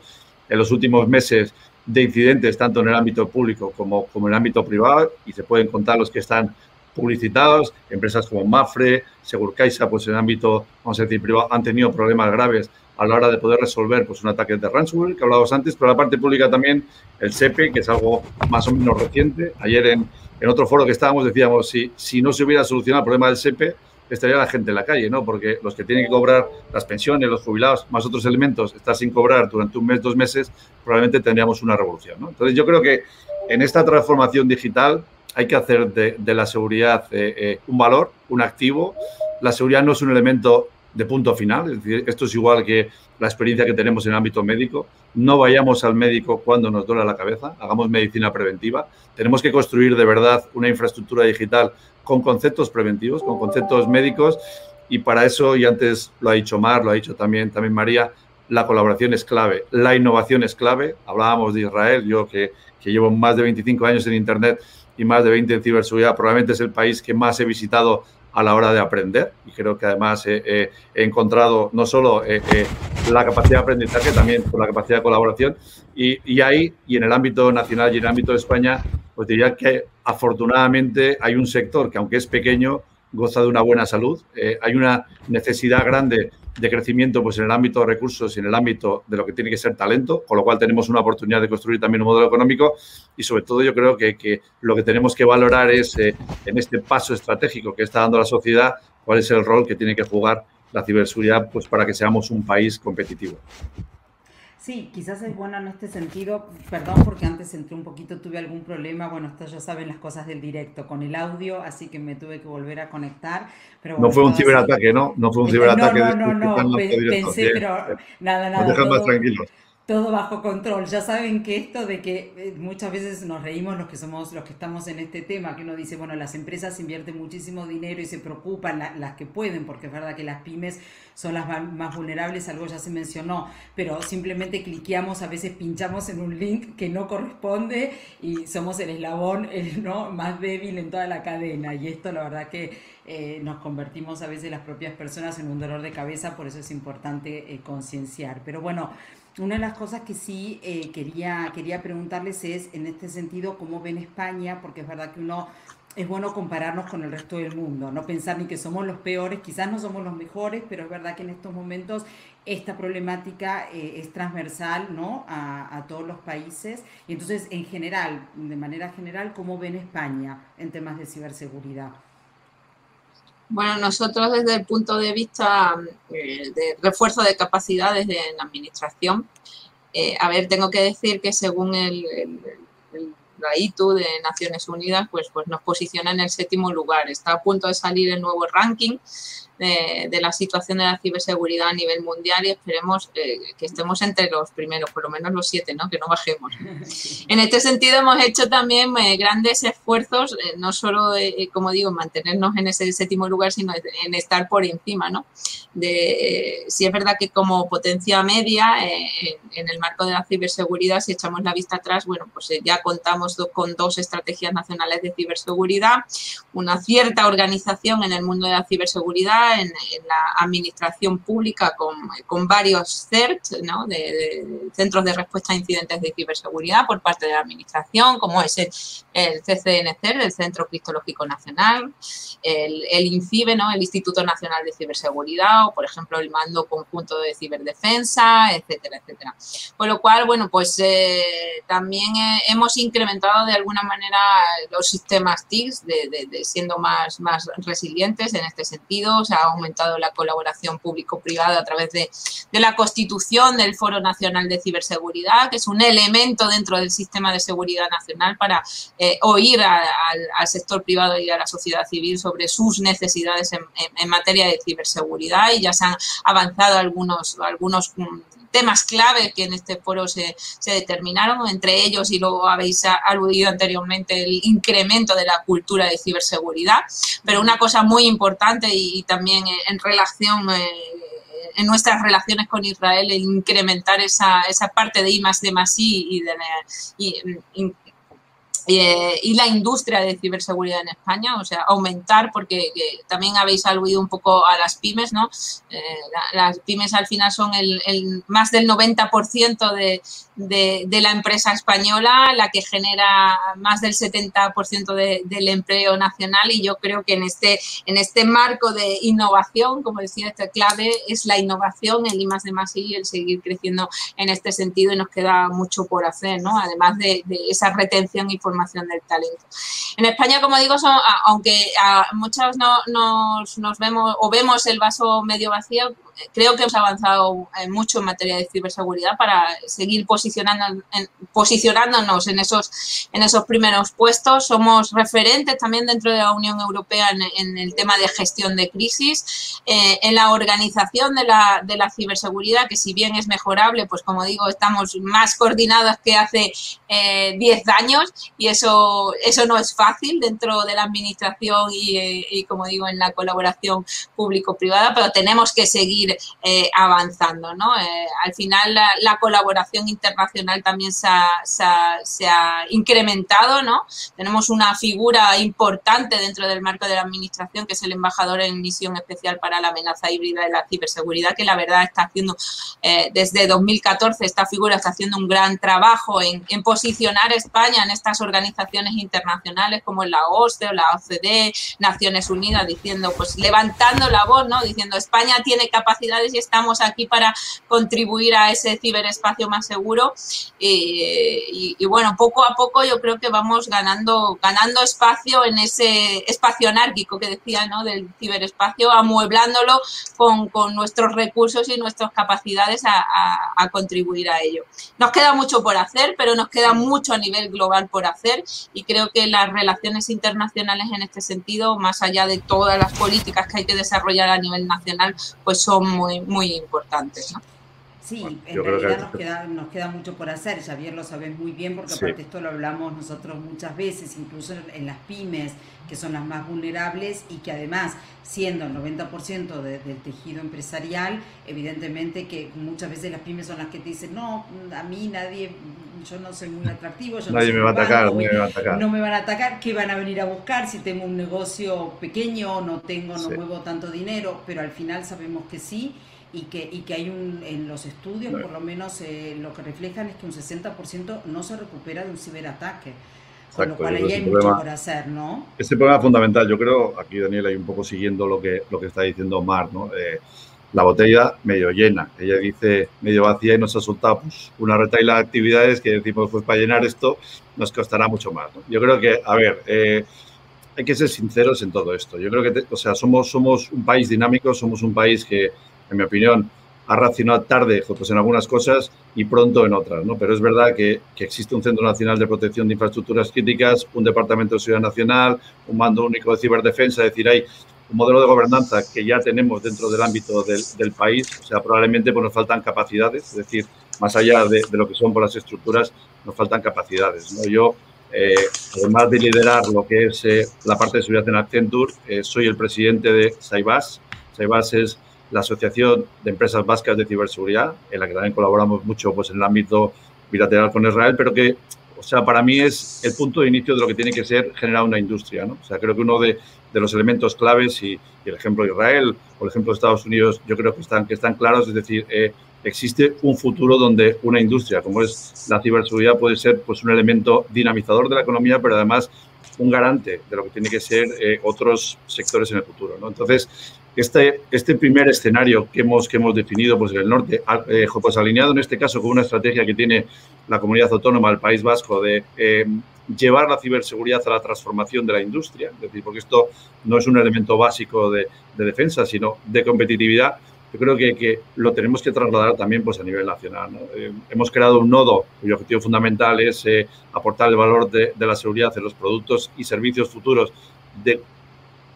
en los últimos meses de incidentes, tanto en el ámbito público como, como en el ámbito privado, y se pueden contar los que están publicitados. Empresas como Mafre, Segurcaixa, pues en ámbito, vamos a decir, privado, han tenido problemas graves a la hora de poder resolver pues, un ataque de ransomware que hablábamos antes, pero la parte pública también, el SEPE, que es algo más o menos reciente. Ayer en, en otro foro que estábamos decíamos, si, si no se hubiera solucionado el problema del SEPE, estaría la gente en la calle, ¿no? Porque los que tienen que cobrar las pensiones, los jubilados, más otros elementos, estar sin cobrar durante un mes, dos meses, probablemente tendríamos una revolución, ¿no? Entonces yo creo que en esta transformación digital hay que hacer de, la seguridad eh, eh, un valor, un activo. La seguridad no es un elemento de punto final, esto es igual que la experiencia que tenemos en el ámbito médico. No vayamos al médico cuando nos duele la cabeza, hagamos medicina preventiva. Tenemos que construir de verdad una infraestructura digital con conceptos preventivos, con conceptos médicos y para eso, y antes lo ha dicho Mar, lo ha dicho también, también María, la colaboración es clave, la innovación es clave. Hablábamos de Israel, yo que, que llevo más de 25 años en Internet y más de 20 en ciberseguridad, probablemente es el país que más he visitado a la hora de aprender y creo que además he encontrado no solo eh, eh, la capacidad de aprendizaje, también la capacidad de colaboración y, y, ahí y en el ámbito nacional y en el ámbito de España, pues diría que afortunadamente hay un sector que aunque es pequeño, goza de una buena salud. Eh, hay una necesidad grande de crecimiento pues, en el ámbito de recursos y en el ámbito de lo que tiene que ser talento, con lo cual tenemos una oportunidad de construir también un modelo económico y sobre todo yo creo que, lo que tenemos que valorar es eh, en este paso estratégico que está dando la sociedad, cuál es el rol que tiene que jugar la ciberseguridad pues, para que seamos un país competitivo. Sí, quizás es bueno en este sentido, perdón porque antes entré un poquito, tuve algún problema, bueno, esto ya saben las cosas del directo con el audio, así que me tuve que volver a conectar. Pero no fue un ciberataque, ¿no? No fue un ciberataque. No, no, no, no, pensé, pero nada, nada. Nos dejan más tranquilos todo bajo control. Ya saben que esto de que eh, muchas veces nos reímos los que somos los que estamos en este tema, que uno dice, bueno, las empresas invierten muchísimo dinero y se preocupan las que pueden, porque es verdad que las pymes son las más vulnerables, algo ya se mencionó, pero simplemente cliqueamos, a veces pinchamos en un link que no corresponde y somos el eslabón el, ¿no? más débil en toda la cadena. Y esto la verdad que eh, nos convertimos a veces las propias personas en un dolor de cabeza, por eso es importante eh, concienciar. Pero bueno, una de las cosas que sí eh, quería, quería preguntarles es, en este sentido, cómo ven España, porque es verdad que uno es bueno compararnos con el resto del mundo, no pensar ni que somos los peores, quizás no somos los mejores, pero es verdad que en estos momentos esta problemática eh, es transversal ¿no? a, a, todos los países. Y entonces, en general, de manera general, ¿cómo ven España en temas de ciberseguridad? Bueno, nosotros desde el punto de vista eh, de refuerzo de capacidades de la administración, eh, a ver, tengo que decir que según el, la ITU de Naciones Unidas, pues, pues nos posiciona en el séptimo lugar. Está a punto de salir el nuevo ranking de, la situación de la ciberseguridad a nivel mundial y esperemos eh, que estemos entre los primeros, por lo menos los siete, ¿no? que no bajemos. En este sentido hemos hecho también eh, grandes esfuerzos, eh, no solo, como digo, mantenernos en ese séptimo lugar, sino en estar por encima. ¿no? De, si es verdad que como potencia media, en, el marco de la ciberseguridad, si echamos la vista atrás, bueno, pues ya contamos con dos estrategias nacionales de ciberseguridad, una cierta organización en el mundo de la ciberseguridad, en, la administración pública con, varios CERT, ¿no? de, Centros de Respuesta a Incidentes de Ciberseguridad por parte de la administración, como es el, el CCNCER, el Centro Cristológico Nacional, el, INCIBE, ¿no? el Instituto Nacional de Ciberseguridad, o por ejemplo el Mando Conjunto de Ciberdefensa, etcétera, etcétera. Con lo cual, bueno, pues eh, también eh, hemos incrementado de alguna manera los sistemas TICS, de, de, siendo más, más resilientes en este sentido, se ha aumentado la colaboración público-privada a través de, la constitución del Foro Nacional de Ciberseguridad, que es un elemento dentro del sistema de seguridad nacional para eh, oír al sector privado y a la sociedad civil sobre sus necesidades en, materia de ciberseguridad y ya se han avanzado algunos, algunos mm, temas clave que en este foro se, se, determinaron, entre ellos, y luego habéis aludido anteriormente, el incremento de la cultura de ciberseguridad, pero una cosa muy importante y, también en relación... Eh, en nuestras relaciones con Israel, el incrementar esa, esa parte de I más D más I y, de, y, eh, y la industria de ciberseguridad en España, o sea, aumentar, porque también habéis aludido un poco a las pymes, ¿no? Eh, las pymes al final son el, el más del 90% de, de, la empresa española, la que genera más del 70% del empleo nacional y yo creo que en este, en este marco de innovación, como decía, esta clave es la innovación, el I más de más y el seguir creciendo en este sentido y nos queda mucho por hacer, ¿no? Además de, esa retención y formación del talento. En España, como digo, aunque a muchos no, nos, nos vemos o vemos el vaso medio vacío, creo que hemos avanzado mucho en materia de ciberseguridad para seguir posicionando, posicionándonos en esos, en esos primeros puestos. Somos referentes también dentro de la Unión Europea en, el tema de gestión de crisis, eh, en la organización de la, de la ciberseguridad, que si bien es mejorable, pues como digo, estamos más coordinados que hace 10 eh, años y eso, eso no es fácil dentro de la administración y, eh, y como digo, en la colaboración público-privada, pero tenemos que seguir eh, avanzando. ¿no? Eh, al final la, colaboración internacional también se ha, incrementado. ¿no? Tenemos una figura importante dentro del marco de la Administración, que es el embajador en misión especial para la amenaza híbrida y la ciberseguridad, que la verdad está haciendo eh, desde 2014, esta figura está haciendo un gran trabajo en, posicionar España en estas organizaciones internacionales como la OSCE o la OCDE, Naciones Unidas, diciendo, pues levantando la voz, ¿no? Diciendo España tiene capacidades y estamos aquí para contribuir a ese ciberespacio más seguro. Y, bueno, poco a poco yo creo que vamos ganando, ganando espacio en ese espacio anárquico que decía, ¿no? Del ciberespacio, amueblándolo con, con nuestros recursos y nuestras capacidades a, a, contribuir a ello. Nos queda mucho por hacer, pero nos queda mucho a nivel global por hacer y creo que las relaciones internacionales en este sentido, más allá de todas las políticas que hay que desarrollar a nivel nacional, pues son muy, muy importantes. ¿no? Sí, en realidad nos queda, nos queda mucho por hacer, Javier lo sabes muy bien, porque aparte esto lo hablamos nosotros muchas veces, incluso en las pymes, que son las más vulnerables y que además, siendo el 90% del tejido empresarial, evidentemente que muchas veces las pymes son las que te dicen, no, a mí nadie, yo no soy muy atractivo, yo nadie me va a atacar, no me va a atacar. No me van a atacar, ¿qué van a venir a buscar si tengo un negocio pequeño, no tengo, no muevo tanto dinero? Pero al final sabemos que sí y que, y que hay un, en los estudios, por lo menos eh, lo que reflejan es que un 60% no se recupera de un ciberataque. con lo cual ahí hay mucho por hacer, ¿no? Ese problema fundamental, yo creo, aquí Daniel, hay un poco siguiendo lo que, lo que está diciendo Mar, ¿no? Eh, la botella medio llena. Ella dice medio vacía y nos ha soltado pues, una retaila de actividades que decimos, pues para llenar esto nos costará mucho más. Yo creo que, a ver, eh, hay que ser sinceros en todo esto. Yo creo que, o sea, somos, somos un país dinámico, somos un país que en mi opinión, ha reaccionado tarde pues, en algunas cosas y pronto en otras. ¿no? Pero es verdad que, existe un Centro Nacional de Protección de Infraestructuras Críticas, un Departamento de Seguridad Nacional, un mando único de ciberdefensa, es decir, hay un modelo de gobernanza que ya tenemos dentro del ámbito del, país. O sea, probablemente pues, nos faltan capacidades, es decir, más allá de, lo que son por las estructuras, nos faltan capacidades. ¿no? Yo, eh, además de liderar lo que es eh, la parte de seguridad en Accenture, eh, soy el presidente de Saibas. Saibas es la Asociación de Empresas Vascas de Ciberseguridad, en la que también colaboramos mucho pues, en el ámbito bilateral con Israel, pero que, o sea, para mí es el punto de inicio de lo que tiene que ser generar una industria, ¿no? O sea, creo que uno de, de los elementos claves, y, el ejemplo de Israel o el ejemplo de Estados Unidos, yo creo que están, que están claros, es decir, eh, existe un futuro donde una industria como es la ciberseguridad puede ser pues, un elemento dinamizador de la economía, pero además un garante de lo que tiene que ser eh, otros sectores en el futuro. ¿no? Entonces, este, este primer escenario que hemos, que hemos definido pues, en el norte, eh, pues alineado en este caso con una estrategia que tiene la comunidad autónoma del País Vasco de eh, llevar la ciberseguridad a la transformación de la industria, es decir, porque esto no es un elemento básico de, defensa, sino de competitividad, yo creo que, que, lo tenemos que trasladar también pues, a nivel nacional. Eh, hemos creado un nodo cuyo objetivo fundamental es aportar el valor de, de, la seguridad en los productos y servicios futuros de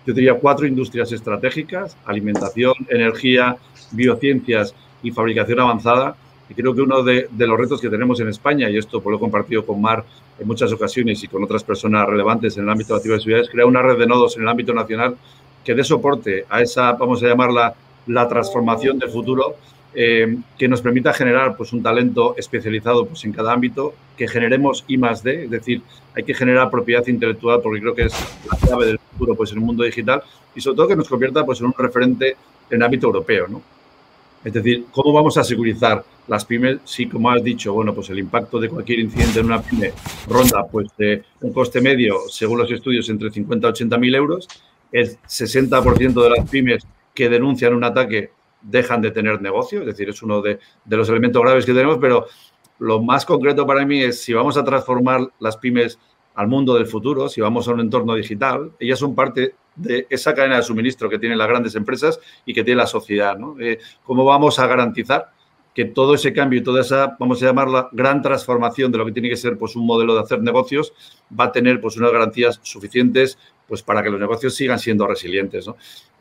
yo diría cuatro industrias estratégicas, alimentación, energía, biociencias y fabricación avanzada. Y creo que uno de, los retos que tenemos en España, y esto pues lo he compartido con Mar en muchas ocasiones y con otras personas relevantes en el ámbito de la ciberseguridad, es crear una red de nodos en el ámbito nacional que dé soporte a esa, vamos a llamarla, la transformación del futuro eh, que nos permita generar pues, un talento especializado pues, en cada ámbito, que generemos I más D, es decir, hay que generar propiedad intelectual porque creo que es la clave del futuro pues, en el mundo digital y sobre todo que nos convierta pues, en un referente en ámbito europeo. ¿no? Es decir, ¿cómo vamos a securizar las pymes si, como has dicho, bueno, pues el impacto de cualquier incidente en una pyme ronda pues, un coste medio, según los estudios, entre 50 y 80 mil euros? El 60% de las pymes que denuncian un ataque dejan de tener negocio, es decir, es uno de, los elementos graves que tenemos, pero lo más concreto para mí es si vamos a transformar las pymes al mundo del futuro, si vamos a un entorno digital, ellas son parte de esa cadena de suministro que tienen las grandes empresas y que tiene la sociedad. Eh, ¿Cómo vamos a garantizar que todo ese cambio y toda esa, vamos a llamarla, gran transformación de lo que tiene que ser pues, un modelo de hacer negocios va a tener pues, unas garantías suficientes pues, para que los negocios sigan siendo resilientes?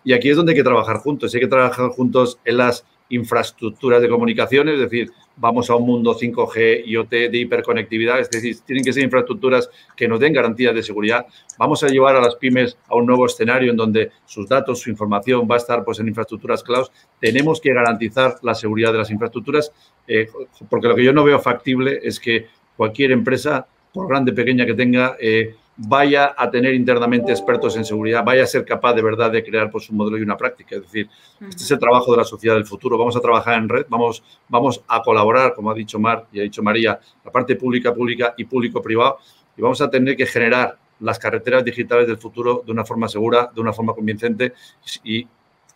Y aquí es donde hay que trabajar juntos. Hay que trabajar juntos en las infraestructuras de comunicaciones, es decir, vamos a un mundo 5G, IoT, de hiperconectividad, es decir, tienen que ser infraestructuras que nos den garantías de seguridad. Vamos a llevar a las pymes a un nuevo escenario en donde sus datos, su información va a estar pues, en infraestructuras cloud. Tenemos que garantizar la seguridad de las infraestructuras, eh, porque lo que yo no veo factible es que cualquier empresa, por grande o pequeña que tenga, eh, vaya a tener internamente expertos en seguridad, vaya a ser capaz de verdad de crear pues, un modelo y una práctica. Es decir, este es el trabajo de la sociedad del futuro. Vamos a trabajar en red, vamos, vamos a colaborar, como ha dicho Mar y ha dicho María, la parte pública, pública y público-privado, y vamos a tener que generar las carreteras digitales del futuro de una forma segura, de una forma convincente y,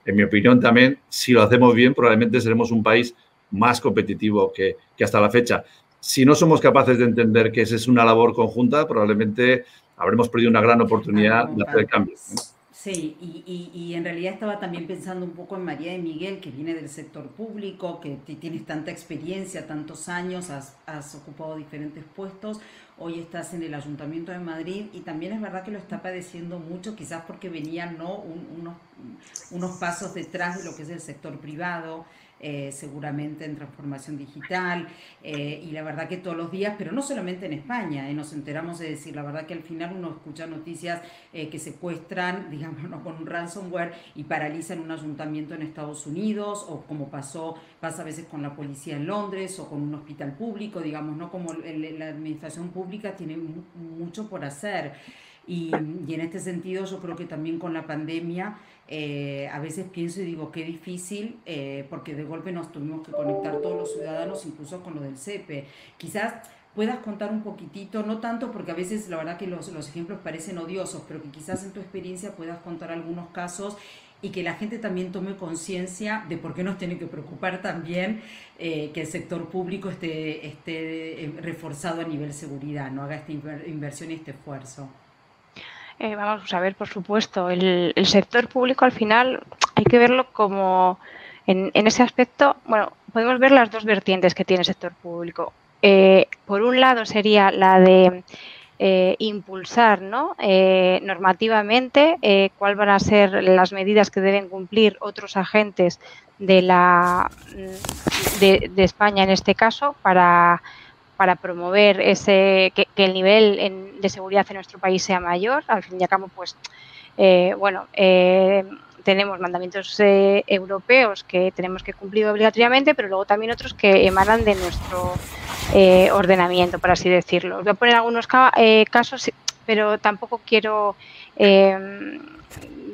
en mi opinión también, si lo hacemos bien, probablemente seremos un país más competitivo que, que hasta la fecha. Si no somos capaces de entender que esa es una labor conjunta, probablemente habremos perdido una gran oportunidad de hacer cambios. Sí, y, en realidad estaba también pensando un poco en María de Miguel, que viene del sector público, que tienes tanta experiencia, tantos años, has, ocupado diferentes puestos, hoy estás en el Ayuntamiento de Madrid y también es verdad que lo está padeciendo mucho, quizás porque venían ¿no? unos, unos pasos detrás de lo que es el sector privado. Eh, seguramente en transformación digital, eh, y la verdad que todos los días, pero no solamente en España, eh, nos enteramos de decir, la verdad que al final uno escucha noticias que secuestran, digamos, con un ransomware y paralizan un ayuntamiento en Estados Unidos, o como pasó, pasa a veces con la policía en Londres o con un hospital público, digamos, ¿no? Como la administración pública tiene mucho por hacer. Y, en este sentido yo creo que también con la pandemia eh, a veces pienso y digo qué difícil eh, porque de golpe nos tuvimos que conectar todos los ciudadanos incluso con lo del CEPE. Quizás puedas contar un poquitito, no tanto porque a veces la verdad que los, los ejemplos parecen odiosos, pero que quizás en tu experiencia puedas contar algunos casos y que la gente también tome conciencia de por qué nos tiene que preocupar también eh, que el sector público esté, esté reforzado a nivel seguridad, no haga esta inversión y este esfuerzo. Eh, vamos a ver, por supuesto, el, sector público al final hay que verlo como en, ese aspecto, bueno, podemos ver las dos vertientes que tiene el sector público. Eh, por un lado sería la de eh, impulsar ¿no? normativamente cuáles van a ser las medidas que deben cumplir otros agentes de, la, de España en este caso para para promover ese que, el nivel de seguridad en nuestro país sea mayor. Al fin y al cabo, pues, eh, bueno, eh, tenemos mandamientos eh, europeos que tenemos que cumplir obligatoriamente, pero luego también otros que emanan de nuestro ordenamiento, por así decirlo. voy a poner algunos casos, pero tampoco quiero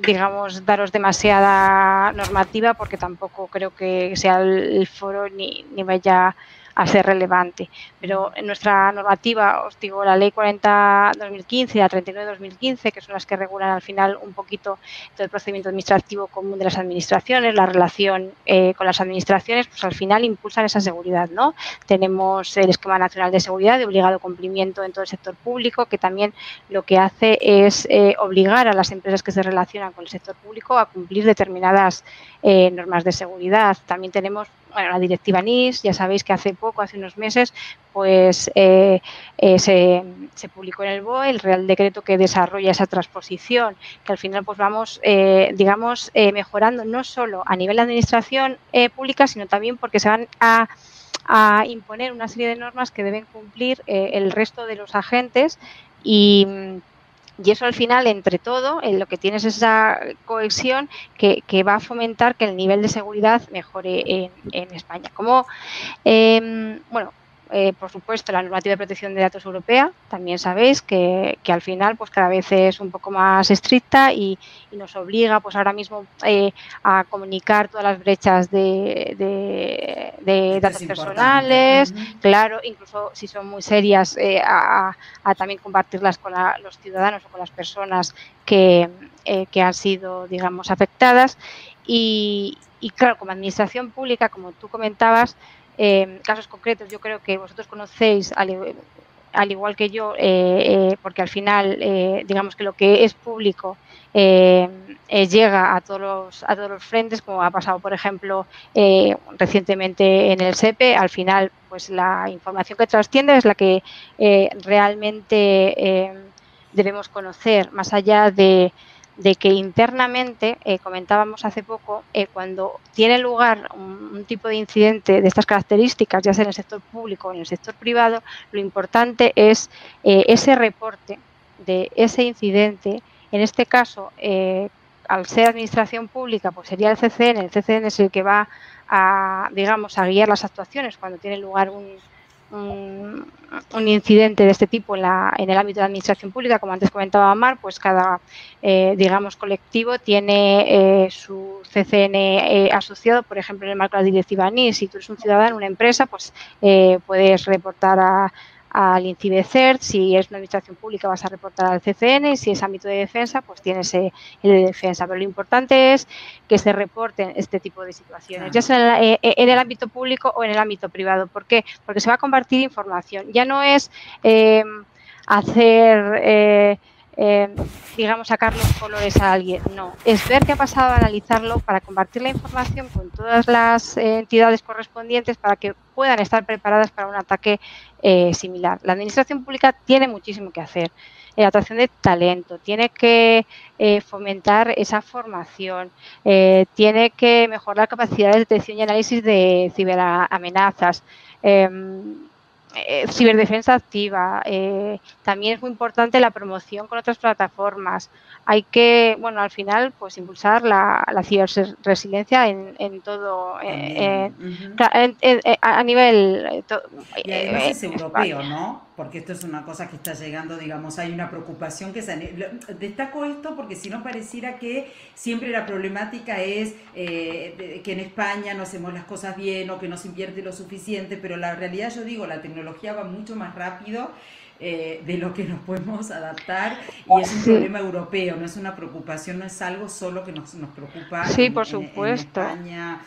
digamos, daros demasiada normativa porque tampoco creo que sea el, foro ni, ni vaya a ser relevante. Pero en nuestra normativa, os digo, la ley 40-2015 y la 39-2015, que son las que regulan al final un poquito todo el procedimiento administrativo común de las administraciones, la relación eh, con las administraciones, pues al final impulsan esa seguridad, ¿no? Tenemos el Esquema Nacional de Seguridad de obligado cumplimiento en todo el sector público, que también lo que hace es eh, obligar a las empresas que se relacionan con el sector público a cumplir determinadas eh, normas de seguridad. También tenemos bueno, la directiva NIS, ya sabéis que hace poco, hace unos meses, pues eh, eh, se, se, publicó en el BOE el Real Decreto que desarrolla esa transposición, que al final pues vamos, eh, digamos, mejorando no solo a nivel de administración pública, sino también porque se van a, a, imponer una serie de normas que deben cumplir el resto de los agentes y y eso al final, entre todo, en lo que tienes esa cohesión que, va a fomentar que el nivel de seguridad mejore en, en España. Como, eh, bueno, eh, por supuesto, la normativa de protección de datos europea, también sabéis que, al final pues cada vez es un poco más estricta y, nos obliga pues ahora mismo eh, a comunicar todas las brechas de, datos personales, claro, incluso si son muy serias, eh, a, también compartirlas con los ciudadanos o con las personas que, han sido, digamos, afectadas. Y, y claro, como administración pública, como tú comentabas, casos concretos, yo creo que vosotros conocéis al igual que yo, porque al final, digamos que lo que es público llega a todos, los, a todos los frentes, como ha pasado, por ejemplo, recientemente en el SEPE, al final, pues la información que trasciende es la que realmente debemos conocer, más allá de de que internamente, eh, comentábamos hace poco, eh, cuando tiene lugar un, tipo de incidente de estas características, ya sea en el sector público o en el sector privado, lo importante es eh, ese reporte de ese incidente. En este caso, al ser administración pública, pues sería el CCN. El CCN es el que va a, digamos, a guiar las actuaciones cuando tiene lugar un, un, incidente de este tipo en, la, en, el ámbito de la administración pública, como antes comentaba Mar, pues cada, eh, digamos, colectivo tiene eh, su CCN eh, asociado, por ejemplo, en el marco de la directiva NIS, si tú eres un ciudadano, una empresa, pues puedes reportar a, al INCIBECERT, si es una administración pública vas a reportar al CCN y si es ámbito de defensa, pues tienes el de defensa. Pero lo importante es que se reporten este tipo de situaciones, ya sea en, el ámbito público o en el ámbito privado. ¿Por qué? Porque se va a compartir información. Ya no es eh, hacer... Eh, eh, digamos, sacar los colores a alguien. No, es ver qué ha pasado, analizarlo para compartir la información con todas las eh, entidades correspondientes para que puedan estar preparadas para un ataque eh, similar. La administración pública tiene muchísimo que hacer. atracción de talento, tiene que fomentar esa formación, tiene que mejorar capacidades de detección y análisis de ciberamenazas. Eh, ciberdefensa activa. Eh, también es muy importante la promoción con otras plataformas. Hay que, bueno, al final, pues impulsar la, la ciberresiliencia en, en todo, eh, a nivel... y además es europeo, ¿no? Porque esto es una cosa que está llegando, digamos, hay una preocupación que se... Destaco esto porque si no pareciera que siempre la problemática es que en España no hacemos las cosas bien o que no se invierte lo suficiente, pero la realidad, yo digo, la tecnología tecnología va mucho más rápido eh, de lo que nos podemos adaptar y es un problema europeo, no es una preocupación, no es algo solo que nos, nos preocupa sí, por supuesto. En España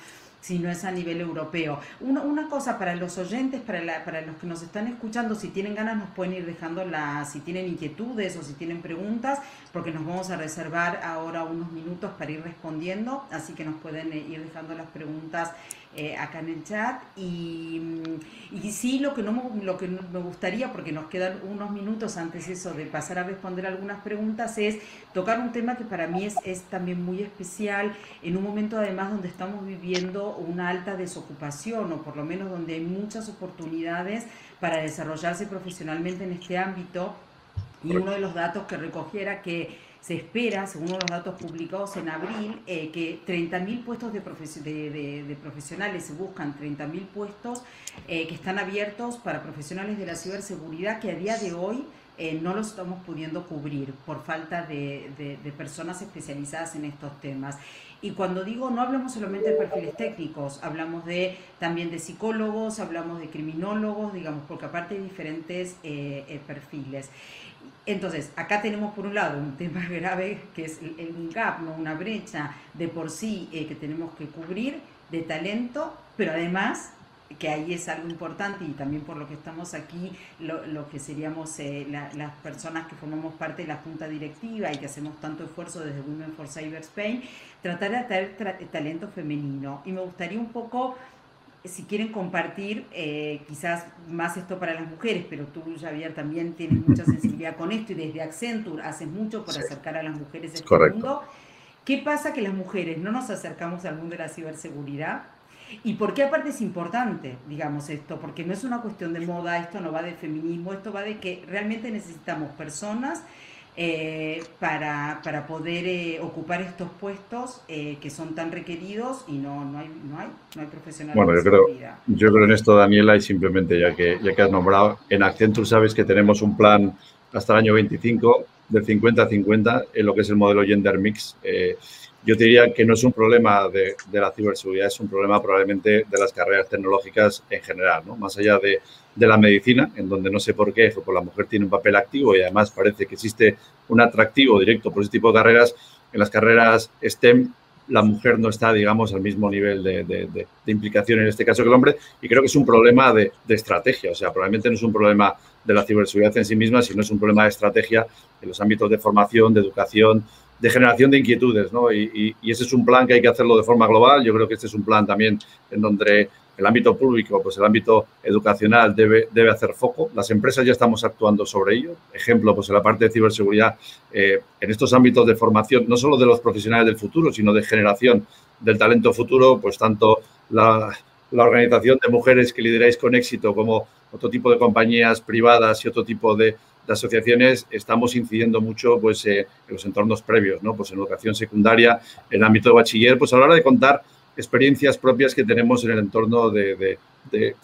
sino es a nivel europeo. Una, una cosa para los oyentes, para, la, para los que nos están escuchando, si tienen ganas nos pueden ir dejando las, si tienen inquietudes o si tienen preguntas, porque nos vamos a reservar ahora unos minutos para ir respondiendo, así que nos pueden eh, ir dejando las preguntas eh, acá en el chat. Y, y sí, lo que, no, lo que me gustaría, porque nos quedan unos minutos antes eso de pasar a responder algunas preguntas, es tocar un tema que para mí es, es también muy especial, en un momento además donde estamos viviendo una alta desocupación, o por lo menos donde hay muchas oportunidades para desarrollarse profesionalmente en este ámbito. Y uno de los datos que recogiera que se espera, según los datos publicados en abril, eh, que 30.000 puestos de, profesionales, se buscan 30.000 puestos eh, que están abiertos para profesionales de la ciberseguridad que a día de hoy eh, no los estamos pudiendo cubrir por falta de, de, personas especializadas en estos temas. Y cuando digo, no hablamos solamente de perfiles técnicos, hablamos de también de psicólogos, hablamos de criminólogos, digamos, porque aparte hay diferentes perfiles. Entonces, acá tenemos por un lado un tema grave que es el, gap, ¿no? una brecha de por sí eh, que tenemos que cubrir de talento, pero además que ahí es algo importante y también por lo que estamos aquí, lo, que seríamos eh, las personas que formamos parte de la junta directiva y que hacemos tanto esfuerzo desde Women for Cyber Spain, tratar de atraer talento femenino. Y me gustaría un poco si quieren compartir eh, quizás más esto para las mujeres, pero tú, Javier, también tienes mucha sensibilidad con esto y desde Accenture haces mucho por acercar a las mujeres a este mundo. ¿Qué pasa que las mujeres no nos acercamos al mundo de la ciberseguridad? ¿Y por qué aparte es importante, digamos, esto? Porque no es una cuestión de moda, esto no va de feminismo, esto va de que realmente necesitamos personas eh, para, para, poder eh, ocupar estos puestos eh, que son tan requeridos y no, no, hay, no, hay, no hay profesionales. Bueno, yo creo, yo creo en esto, Daniela, y simplemente ya que, ya que has nombrado, en Accenture sabes que tenemos un plan hasta el año 25 del 50-50 en lo que es el modelo gender mix. yo diría que no es un problema de, de, la ciberseguridad, es un problema probablemente de las carreras tecnológicas en general, ¿no? Más allá de, de la medicina, en donde no sé por qué, pues la mujer tiene un papel activo y además parece que existe un atractivo directo por ese tipo de carreras. En las carreras STEM la mujer no está, digamos, al mismo nivel de, implicación en este caso que el hombre. Y creo que es un problema de, estrategia. O sea, probablemente no es un problema de la ciberseguridad en sí misma, sino es un problema de estrategia en los ámbitos de formación, de educación, de generación de inquietudes. ¿no? Y, y ese es un plan que hay que hacerlo de forma global. Yo creo que este es un plan también en donde el ámbito público, pues el ámbito educacional debe, debe hacer foco. Las empresas ya estamos actuando sobre ello. Ejemplo, pues en la parte de ciberseguridad, eh, en estos ámbitos de formación, no solo de los profesionales del futuro, sino de generación del talento futuro, pues tanto la, organización de mujeres que lideráis con éxito como otro tipo de compañías privadas y otro tipo de, asociaciones estamos incidiendo mucho pues, eh, en los entornos previos, ¿no? pues en educación secundaria, en el ámbito de bachiller, pues a la hora de contar experiencias propias que tenemos en el entorno de,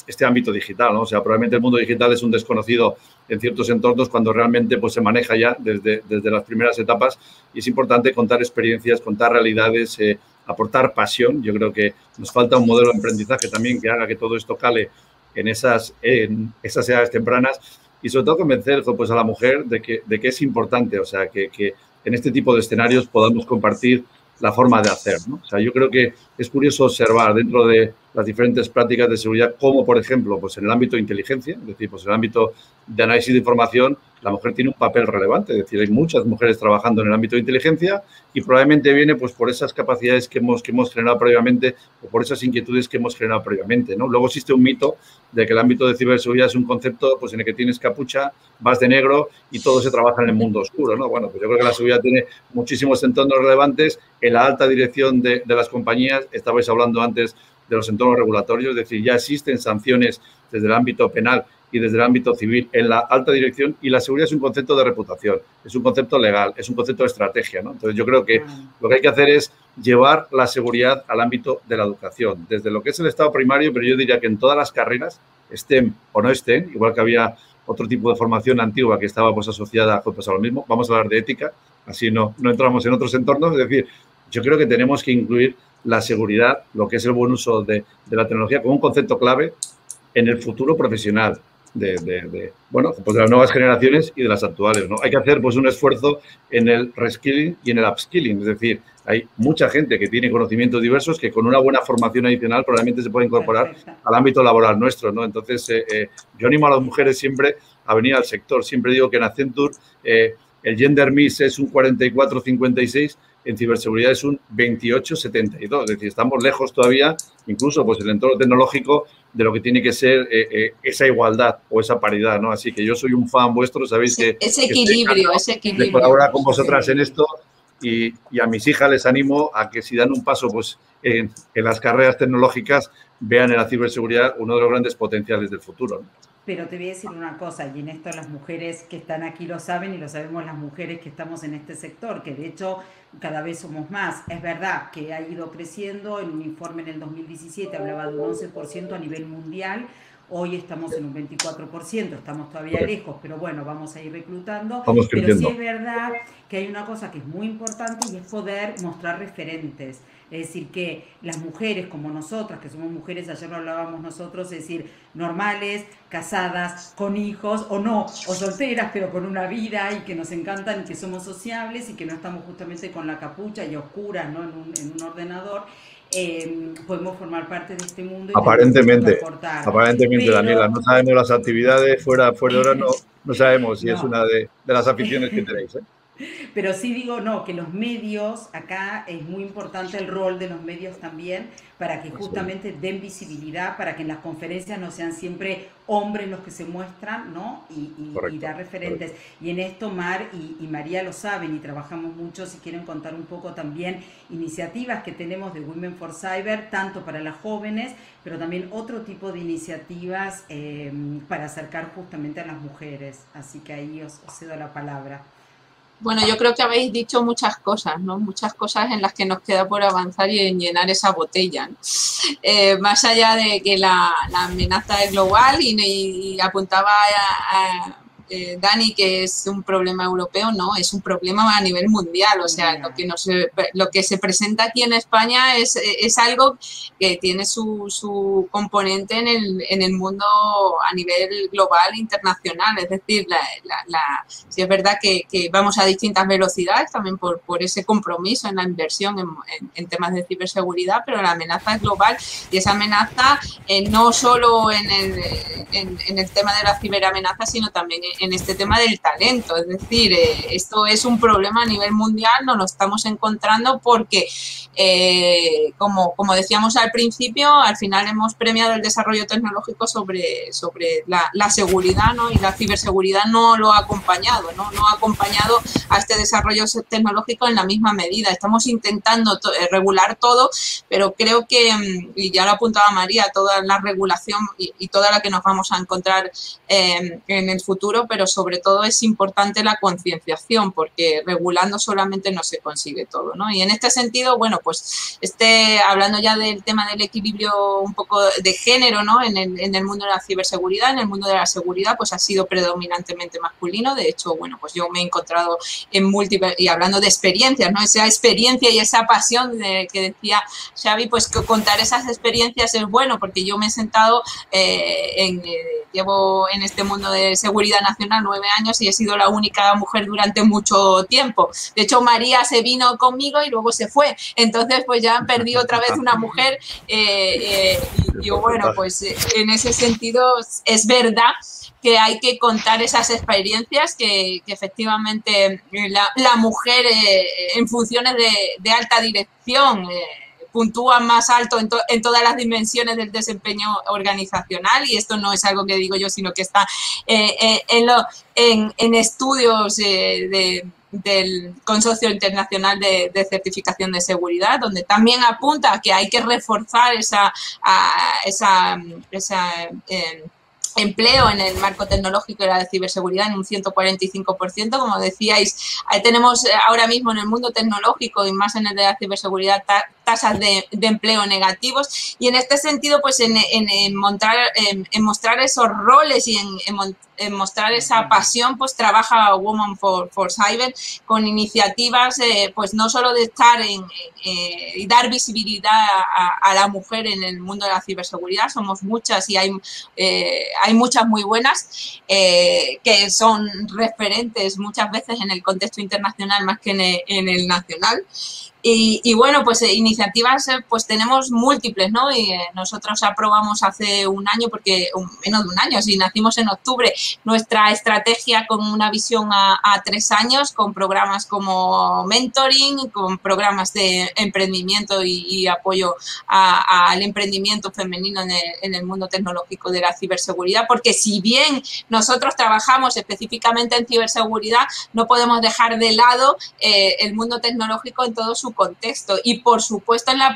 este ámbito digital. O sea, probablemente el mundo digital es un desconocido en ciertos entornos cuando realmente pues, se maneja ya desde, desde las primeras etapas y es importante contar experiencias, contar realidades, eh, aportar pasión. Yo creo que nos falta un modelo de aprendizaje también que haga que todo esto cale en esas, en esas edades tempranas y sobre todo convencer pues, a la mujer de que, de que es importante, o sea, que, que en este tipo de escenarios podamos compartir la forma de hacer. ¿no? O sea, yo creo que es curioso observar dentro de las diferentes prácticas de seguridad, como por ejemplo, pues en el ámbito de inteligencia, es decir, pues en el ámbito de análisis de información, la mujer tiene un papel relevante. Es decir, hay muchas mujeres trabajando en el ámbito de inteligencia y probablemente viene pues por esas capacidades que hemos, que hemos generado previamente o por esas inquietudes que hemos generado previamente. ¿no? Luego existe un mito de que el ámbito de ciberseguridad es un concepto pues, en el que tienes capucha, vas de negro y todo se trabaja en el mundo oscuro. ¿no? Bueno, pues yo creo que la seguridad tiene muchísimos entornos relevantes. En la alta dirección de, de las compañías, estabais hablando antes de los entornos regulatorios, es decir, ya existen sanciones desde el ámbito penal y desde el ámbito civil en la alta dirección y la seguridad es un concepto de reputación, es un concepto legal, es un concepto de estrategia. ¿no? Entonces yo creo que lo que hay que hacer es llevar la seguridad al ámbito de la educación, desde lo que es el estado primario, pero yo diría que en todas las carreras, estén o no estén, igual que había otro tipo de formación antigua que estaba pues, asociada pues, a lo mismo, vamos a hablar de ética, así no, no entramos en otros entornos, es decir, yo creo que tenemos que incluir la seguridad, lo que es el buen uso de, de la tecnología como un concepto clave en el futuro profesional de, bueno, pues de las nuevas generaciones y de las actuales. ¿no? Hay que hacer pues, un esfuerzo en el reskilling y en el upskilling, es decir, hay mucha gente que tiene conocimientos diversos que con una buena formación adicional probablemente se puede incorporar al ámbito laboral nuestro. ¿no? Entonces, eh, eh, yo animo a las mujeres siempre a venir al sector. Siempre digo que en Accenture eh, el gender mix es un 44-56 en ciberseguridad es un 28-72. Es decir, estamos lejos todavía, incluso pues el entorno tecnológico, de lo que tiene que ser eh, eh, esa igualdad o esa paridad, ¿no? Así que yo soy un fan vuestro, sabéis que... Ese equilibrio, ese equilibrio. De colaborar con vosotras en esto y, a mis hijas les animo a que si dan un paso pues en, en las carreras tecnológicas vean en la ciberseguridad uno de los grandes potenciales del futuro. ¿no? Pero te voy a decir una cosa, y en esto las mujeres que están aquí lo saben y lo sabemos las mujeres que estamos en este sector, que de hecho cada vez somos más. Es verdad que ha ido creciendo, en un informe en el 2017 hablaba de un 11% a nivel mundial, Hoy estamos en un 24%, estamos todavía lejos, pero bueno, vamos a ir reclutando. pero sí es verdad que hay una cosa que es muy importante y es poder mostrar referentes. Es decir, que las mujeres como nosotras, que somos mujeres, ayer lo hablábamos nosotros, es decir, normales, casadas, con hijos, o no, o solteras, pero con una vida y que nos encantan y que somos sociables y que no estamos justamente con la capucha y oscuras ¿no? en, un, en un ordenador. Eh, podemos formar parte de este mundo. aparentemente, aparentemente, Daniela, no sabemos las actividades fuera, fuera de hora, no, no sabemos si es una de, de, las aficiones que tenéis. ¿eh? Pero sí digo, no, que los medios, acá es muy importante el rol de los medios también para que justamente den visibilidad, para que en las conferencias no sean siempre hombres los que se muestran, ¿no? Y, y, dar referentes. Y en esto Mar y, María lo saben y trabajamos mucho, si quieren contar un poco también iniciativas que tenemos de Women for Cyber, tanto para las jóvenes, pero también otro tipo de iniciativas eh, para acercar justamente a las mujeres. Así que ahí os cedo la palabra. Bueno, yo creo que habéis dicho muchas cosas, ¿no? Muchas cosas en las que nos queda por avanzar y en llenar esa botella. Eh, más allá de que la, amenaza es global y, apuntaba eh, Dani, que es un problema europeo, no, es un problema a nivel mundial. O sea, lo que, nos, lo que se presenta aquí en España es, es algo que tiene su, su componente en el, en el, mundo a nivel global, internacional. Es decir, la, la, si es verdad que, que, vamos a distintas velocidades también por, por ese compromiso en la inversión en, en, temas de ciberseguridad, pero la amenaza es global y esa amenaza eh, no solo en el, en el tema de la ciberamenaza, sino también en este tema del talento. Es decir, eh, esto es un problema a nivel mundial, nos lo estamos encontrando porque, eh, como, como decíamos al principio, al final hemos premiado el desarrollo tecnológico sobre, sobre la, seguridad ¿no? y la ciberseguridad no lo ha acompañado, ¿no? no ha acompañado a este desarrollo tecnológico en la misma medida. Estamos intentando eh, regular todo, pero creo que, mm, y ya lo apuntaba María, toda la regulación y, toda la que nos vamos a encontrar en el futuro, pero sobre todo es importante la concienciación, porque regulando solamente no se consigue todo, ¿no? Y en este sentido, bueno, pues este, hablando ya del tema del equilibrio un poco de género, ¿no? En el, en el mundo de la ciberseguridad, en el mundo de la seguridad, pues ha sido predominantemente masculino. De hecho, bueno, pues yo me he encontrado en múltiples, y hablando de experiencias, ¿no? Esa experiencia y esa pasión que decía Xavi, pues contar esas experiencias es bueno, porque yo me he sentado eh, en, eh, llevo en este mundo de seguridad nacional nueve años y he sido la única mujer durante mucho tiempo. De hecho, María se vino conmigo y luego se fue. Entonces, pues ya han perdido otra vez una mujer. Eh, y yo, bueno, pues en ese sentido es verdad que hay que contar esas experiencias que, efectivamente la, mujer en funciones de alta dirección puntúan más alto en, todas las dimensiones del desempeño organizacional y esto no es algo que digo yo, sino que está eh, eh, en, estudios eh, de, del Consorcio Internacional de, Certificación de Seguridad, donde también apunta que hay que reforzar esa, a, esa empleo en el marco tecnológico y la de ciberseguridad en un 145%. Como decíais, tenemos ahora mismo en el mundo tecnológico y más en el de la ciberseguridad tasas de, de empleo negativos. Y en este sentido, pues en, en, en, montar, en mostrar esos roles y en, mostrar esa pasión, pues trabaja Woman for, for Cyber con iniciativas, eh, pues no solo de estar en, eh, y dar visibilidad a, a, la mujer en el mundo de la ciberseguridad, somos muchas y hay, eh, hay muchas muy buenas eh, que son referentes muchas veces en el contexto internacional más que en el, en el nacional. Y, bueno, pues eh, iniciativas eh, pues tenemos múltiples, ¿no? Y eh, nosotros aprobamos hace un año, porque menos de un año, si nacimos en octubre, nuestra estrategia con una visión a, a tres años, con programas como mentoring, con programas de emprendimiento y, y apoyo al emprendimiento femenino en el, en el mundo tecnológico de la ciberseguridad, porque si bien nosotros trabajamos específicamente en ciberseguridad, no podemos dejar de lado eh, el mundo tecnológico en todo su contexto. Y por supuesto en la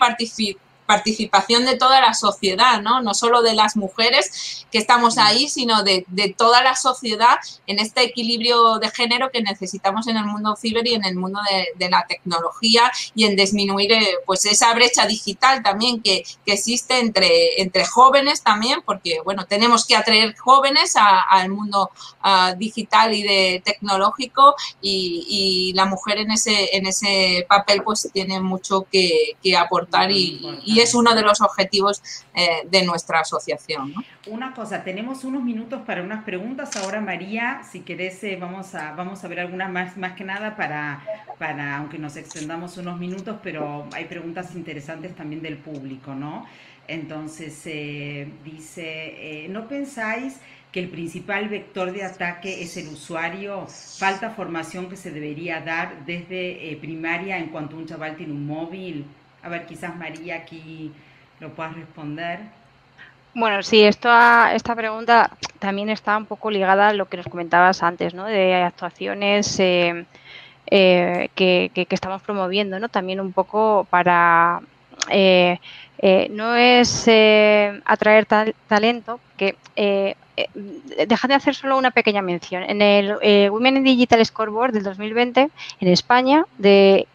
participación de toda la sociedad, ¿no? No solo de las mujeres que estamos ahí, sino de, de, toda la sociedad en este equilibrio de género que necesitamos en el mundo ciber y en el mundo de, de la tecnología y en disminuir eh, pues esa brecha digital también que, que, existe entre, entre jóvenes también, porque bueno, tenemos que atraer jóvenes al mundo uh, digital y de tecnológico y, y, la mujer en ese, en ese papel pues tiene mucho que, que aportar y, y y es uno de los objetivos eh, de nuestra asociación. Una cosa, tenemos unos minutos para unas preguntas. Ahora, María, si querés, eh, vamos, a, vamos a ver algunas más, más que nada para, para, aunque nos extendamos unos minutos, pero hay preguntas interesantes también del público, ¿no? Entonces, eh, dice, ¿no pensáis que el principal vector de ataque es el usuario? ¿Falta formación que se debería dar desde primaria en cuanto un chaval tiene un móvil? A ver, quizás María aquí lo pueda responder. Bueno, sí, esto, esta pregunta también está un poco ligada a lo que nos comentabas antes, ¿no? De actuaciones eh, eh, que, que, estamos promoviendo, ¿no? También un poco para... Eh, eh no es atraer tal, talento, que eh, deja de hacer solo una pequeña mención. En el Women in Digital Scoreboard del 2020, en España, de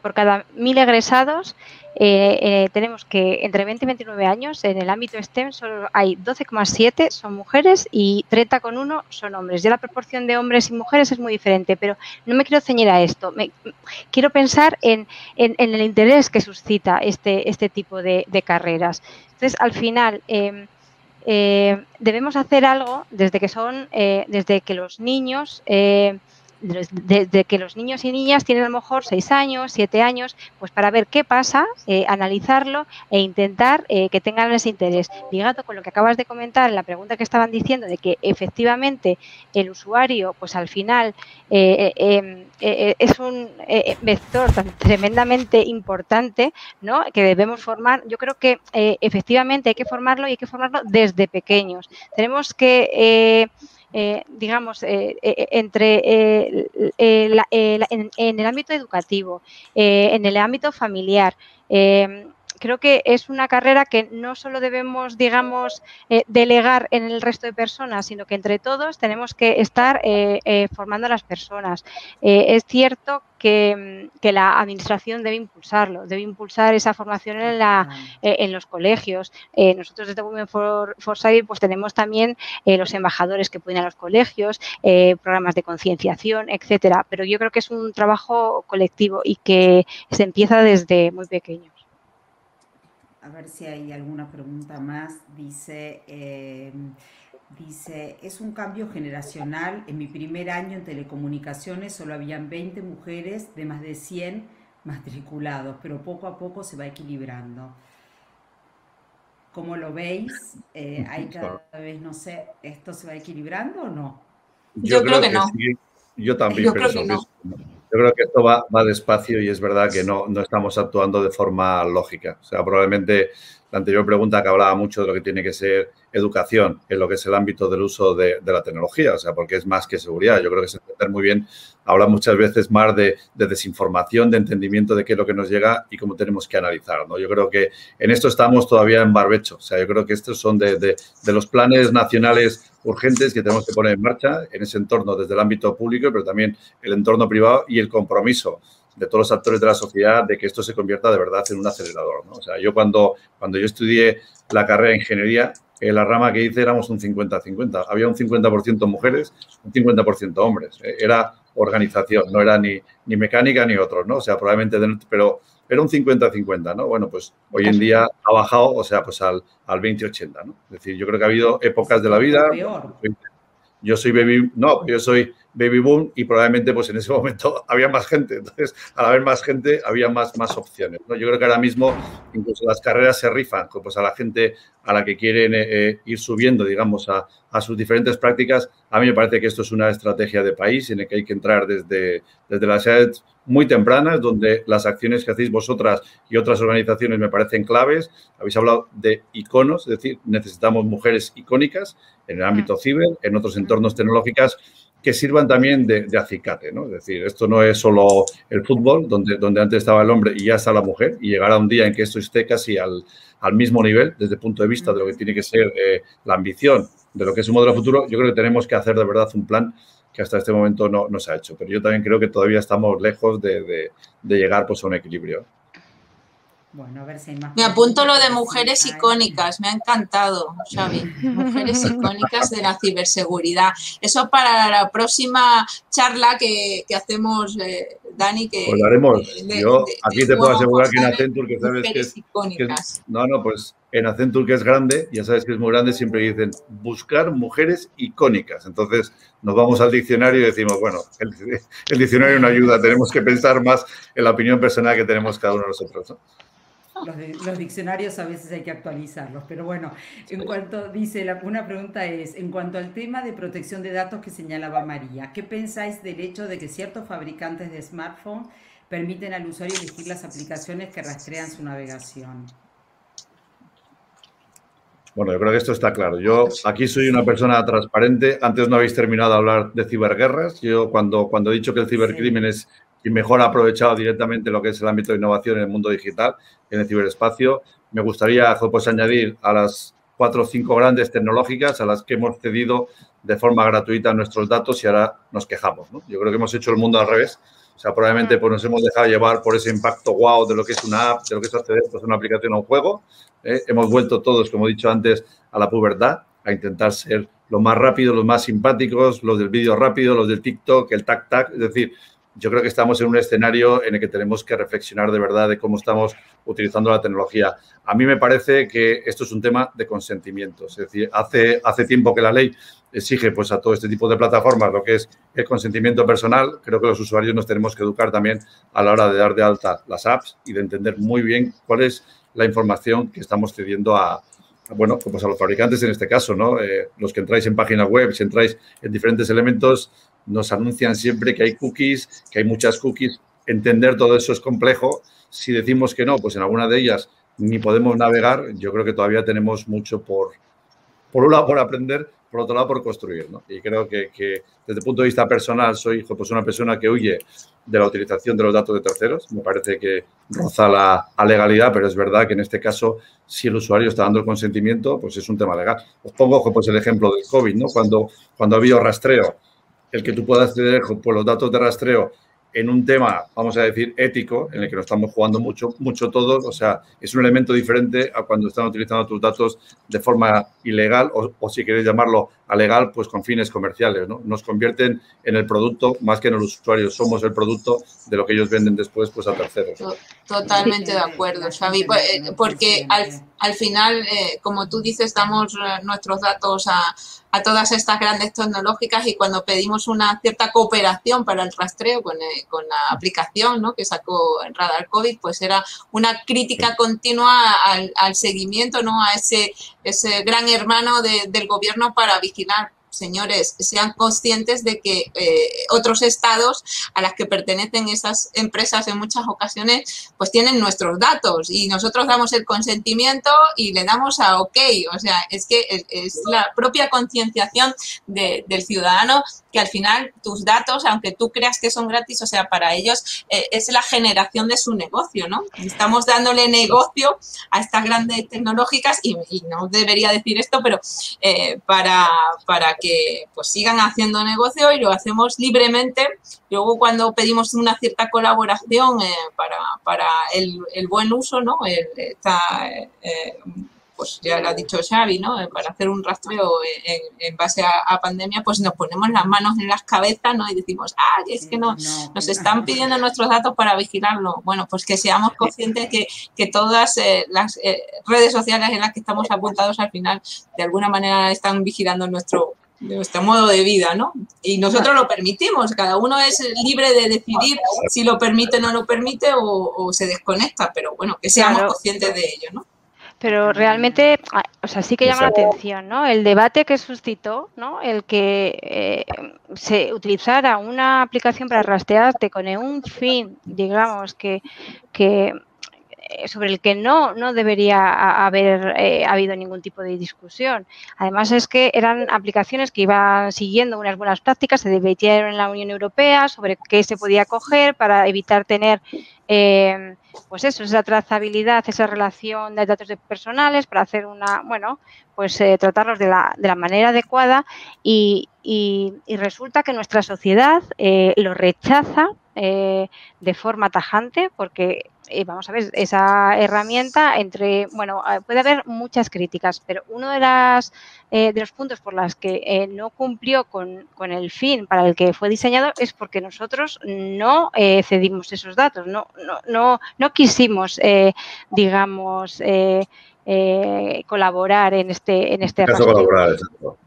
por cada mil egresados eh, eh, tenemos que entre 20 y 29 años en el ámbito STEM solo hay 12,7 son mujeres y 30,1 son hombres. Ya la proporción de hombres y mujeres es muy diferente, pero no me quiero ceñir a esto. Me, quiero pensar en, el interés que suscita este, este tipo de, carreras. Entonces, al final, em, eh, debemos hacer algo desde que son, desde que los niños desde que los niños y niñas tienen a lo mejor seis años, siete años, pues para ver qué pasa, eh, analizarlo e intentar eh, que tengan ese interés. Ligado con lo que acabas de comentar, la pregunta que estaban diciendo de que efectivamente el usuario, pues al final eh, em, es un vector tan tremendamente importante, ¿no? Que debemos formar. Yo creo que efectivamente hay que formarlo y hay que formarlo desde pequeños. Tenemos que eh, digamos, eh, eh, entre en, el ámbito educativo, en el ámbito familiar. Creo que es una carrera que no solo debemos, digamos, delegar en el resto de personas, sino que entre todos tenemos que estar formando a las personas. es cierto que, la administración debe impulsarlo, debe impulsar esa formación en, la, eh, en los colegios. Eh, nosotros desde Women for, for pues tenemos también eh, los embajadores que pueden a los colegios, programas de concienciación, etcétera. Pero yo creo que es un trabajo colectivo y que se empieza desde muy pequeños. A ver si hay alguna pregunta más. Dice, Dice, es un cambio generacional. En mi primer año en telecomunicaciones solo habían 20 mujeres de más de 100 matriculados, pero poco a poco se va equilibrando. ¿Cómo lo veis? Eh, ¿Hay cada vez, no sé, esto se va equilibrando o no? Yo, creo, que, no. Yo también Yo creo que no. Yo creo que esto va, va, despacio y es verdad que no, no estamos actuando de forma lógica. O sea, probablemente la anterior pregunta que hablaba mucho de lo que tiene que ser educación en lo que es el ámbito del uso de, la tecnología, o sea, porque es más que seguridad. Yo creo que se entender muy bien, habla muchas veces más de, desinformación, de entendimiento de qué es lo que nos llega y cómo tenemos que analizar. Yo creo que en esto estamos todavía en barbecho, o sea, yo creo que estos son de los planes nacionales urgentes que tenemos que poner en marcha en ese entorno desde el ámbito público, pero también el entorno privado y el compromiso de todos los actores de la sociedad de que esto se convierta de verdad en un acelerador. O sea, yo cuando, cuando yo estudié la carrera de ingeniería, en la rama que hice éramos un 50-50. Había un 50% mujeres, un 50% hombres. Eh, era organización, no era ni, ni mecánica ni otros, ¿no? O sea, probablemente, pero era un 50-50, ¿no? Bueno, pues hoy en día ha bajado, o sea, pues al, al 20-80, ¿no? Es decir, yo creo que ha habido épocas de la vida. Yo soy baby, no, yo soy baby boom y probablemente pues en ese momento había más gente. Entonces, al haber más gente, había más, más opciones. ¿no? Yo creo que ahora mismo incluso las carreras se rifan pues, a la gente a la que quieren eh, eh, ir subiendo, digamos, a, a, sus diferentes prácticas. A mí me parece que esto es una estrategia de país en la que hay que entrar desde, desde las edades muy tempranas, donde las acciones que hacéis vosotras y otras organizaciones me parecen claves. Habéis hablado de iconos, es decir, necesitamos mujeres icónicas en el ámbito ciber, en otros entornos tecnológicos que sirvan también de, acicate, ¿no? Es decir, esto no es solo el fútbol, donde, donde antes estaba el hombre y ya está la mujer, y llegará un día en que esto esté casi al, al mismo nivel desde el punto de vista de lo que tiene que ser eh, la ambición de lo que es un modelo futuro, yo creo que tenemos que hacer de verdad un plan que hasta este momento no, no se ha hecho. Pero yo también creo que todavía estamos lejos de, de, de llegar pues, a un equilibrio. Bueno, a ver si hay más. Me apunto lo de mujeres icónicas, me ha encantado, Xavi. Mujeres icónicas de la ciberseguridad. Eso para la próxima charla que, que hacemos, eh, Dani, que... Pues lo haremos. Yo aquí te puedo asegurar que en Accenture, que sabes que es, que No, no, pues en Accenture, que es grande, ya sabes que es muy grande, siempre dicen buscar mujeres icónicas. Entonces nos vamos al diccionario y decimos, bueno, el, el diccionario no ayuda, tenemos que pensar más en la opinión personal que tenemos cada uno de nosotros. ¿no? Los, diccionarios a veces hay que actualizarlos, pero bueno, en cuanto, dice, la, una pregunta es, en cuanto al tema de protección de datos que señalaba María, ¿qué pensáis del hecho de que ciertos fabricantes de smartphones permiten al usuario elegir las aplicaciones que rastrean su navegación? Bueno, yo creo que esto está claro. Yo aquí soy una persona transparente. Antes no habéis terminado de hablar de ciberguerras. Yo cuando, cuando he dicho que el cibercrimen es y mejor ha aprovechado directamente lo que es el ámbito de innovación en el mundo digital, en el ciberespacio. Me gustaría pues, añadir a las cuatro o cinco grandes tecnológicas a las que hemos cedido de forma gratuita nuestros datos y ahora nos quejamos. Yo creo que hemos hecho el mundo al revés. O sea, probablemente pues, nos hemos dejado llevar por ese impacto wow de lo que es una app, de lo que es acceder pues, a una aplicación o un juego. ¿eh? Hemos vuelto todos, como he dicho antes, a la pubertad, a intentar ser los más rápidos, los más simpáticos, los del vídeo rápido, los del TikTok, el tac-tac. Es decir, yo creo que estamos en un escenario en el que tenemos que reflexionar de verdad de cómo estamos utilizando la tecnología. A mí me parece que esto es un tema de consentimiento. Es decir, hace, hace tiempo que la ley exige pues, a todo este tipo de plataformas lo que es el consentimiento personal. Creo que los usuarios nos tenemos que educar también a la hora de dar de alta las apps y de entender muy bien cuál es la información que estamos cediendo a, bueno, pues a los fabricantes en este caso, ¿no? Eh, los que entráis en páginas web, si entráis en diferentes elementos, nos anuncian siempre que hay cookies, que hay muchas cookies. Entender todo eso es complejo. Si decimos que no, pues en alguna de ellas ni podemos navegar, yo creo que todavía tenemos mucho por, por un lado, por aprender, por otro lado, por construir. ¿no? Y creo que, desde el punto de vista personal soy pues, una persona que huye de la utilización de los datos de terceros. Me parece que roza la, legalidad, pero es verdad que en este caso, si el usuario está dando el consentimiento, pues es un tema legal. Os pongo pues, el ejemplo del COVID, ¿no? Cuando, cuando rastreo, el que tú puedas acceder por los datos de rastreo en un tema, vamos a decir, ético, en el que nos estamos jugando mucho, mucho todos, o sea, es un elemento diferente a cuando están utilizando tus datos de forma ilegal o, si queréis llamarlo a legal, pues con fines comerciales, ¿no? Nos convierten en el producto más que en el usuario, somos el producto de lo que ellos venden después pues a terceros. Totalmente de acuerdo, Xavi, pues, eh, porque al, al final, eh, como tú dices, damos eh, nuestros datos a, a todas estas grandes tecnológicas y cuando pedimos una cierta cooperación para el rastreo con, eh, con la aplicación ¿no? que sacó Radar COVID, pues era una crítica continua al, al seguimiento, ¿no? a ese, ese gran hermano de, del gobierno para vigilar señores, sean conscientes de que eh, otros estados a las que pertenecen esas empresas en muchas ocasiones, pues tienen nuestros datos y nosotros damos el consentimiento y le damos a OK. O sea, es que es la propia concienciación del ciudadano que al final tus datos, aunque tú creas que son gratis, o sea, para ellos eh, es la generación de su negocio, ¿no? Estamos dándole negocio a estas grandes tecnológicas y, no debería decir esto, pero eh, para, para que pues sigan haciendo negocio y lo hacemos libremente. Luego cuando pedimos una cierta colaboración eh, para, para el, el, buen uso, ¿no? El, esta, pues ya lo ha dicho Xavi, ¿no? Eh, para hacer un rastreo en, base a, pandemia, pues nos ponemos las manos en las cabezas, ¿no? Y decimos, ah, es que no, nos están pidiendo nuestros datos para vigilarlo. Bueno, pues que seamos conscientes que, que todas eh, las eh, redes sociales en las que estamos apuntados al final, de alguna manera están vigilando nuestro nuestro modo de vida, ¿no? Y nosotros lo permitimos, cada uno es libre de decidir si lo permite o no lo permite o, se desconecta, pero bueno, que seamos conscientes de ello, ¿no? Pero realmente, ah, o sea, sí que llama la atención, ¿no? El debate que suscitó, ¿no? El que eh, se utilizara una aplicación para rastrearte con un fin, digamos, que, que sobre el que no, no debería haber eh, habido ningún tipo de discusión. Además es que eran aplicaciones que iban siguiendo unas buenas prácticas, se debatieron en la Unión Europea sobre qué se podía coger para evitar tener eh, pues eso, esa trazabilidad, esa relación de datos personales para hacer una, bueno, pues tratarlos de la, de la manera adecuada y, y, resulta que nuestra sociedad lo rechaza de forma tajante porque eh, vamos a ver, esa herramienta entre, bueno, eh, puede haber muchas críticas, pero uno de, las, eh, de los puntos por los que no cumplió con, con, el fin para el que fue diseñado es porque nosotros no cedimos esos datos, no, no, no, no quisimos, digamos, eh, colaborar en este en este colaborar,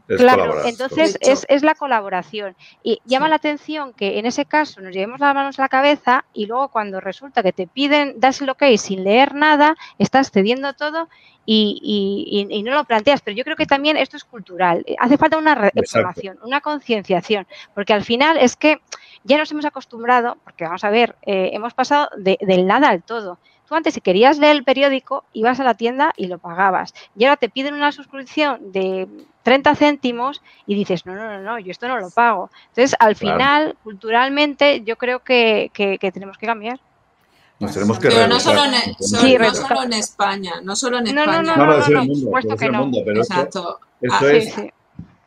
claro, entonces es, es, la colaboración. Y llama la atención que en ese caso nos llevemos las manos a la cabeza y luego cuando resulta que te piden das el ok sin leer nada estás cediendo todo y, y, no lo planteas. Pero yo creo que también esto es cultural. Hace falta una información una concienciación porque al final es que ya nos hemos acostumbrado porque vamos a ver eh, hemos pasado de, del nada al todo Tú antes, si querías leer el periódico, ibas a la tienda y lo pagabas. Y ahora te piden una suscripción de 30 céntimos y dices, no, no, no, no, yo esto no lo pago. Entonces, al final, culturalmente, yo creo que, tenemos que cambiar. Nos tenemos que pero no solo, en, no solo en España, no solo en España. No, no, no, no, no, no, no, que no. Pero Exacto. esto, ah, es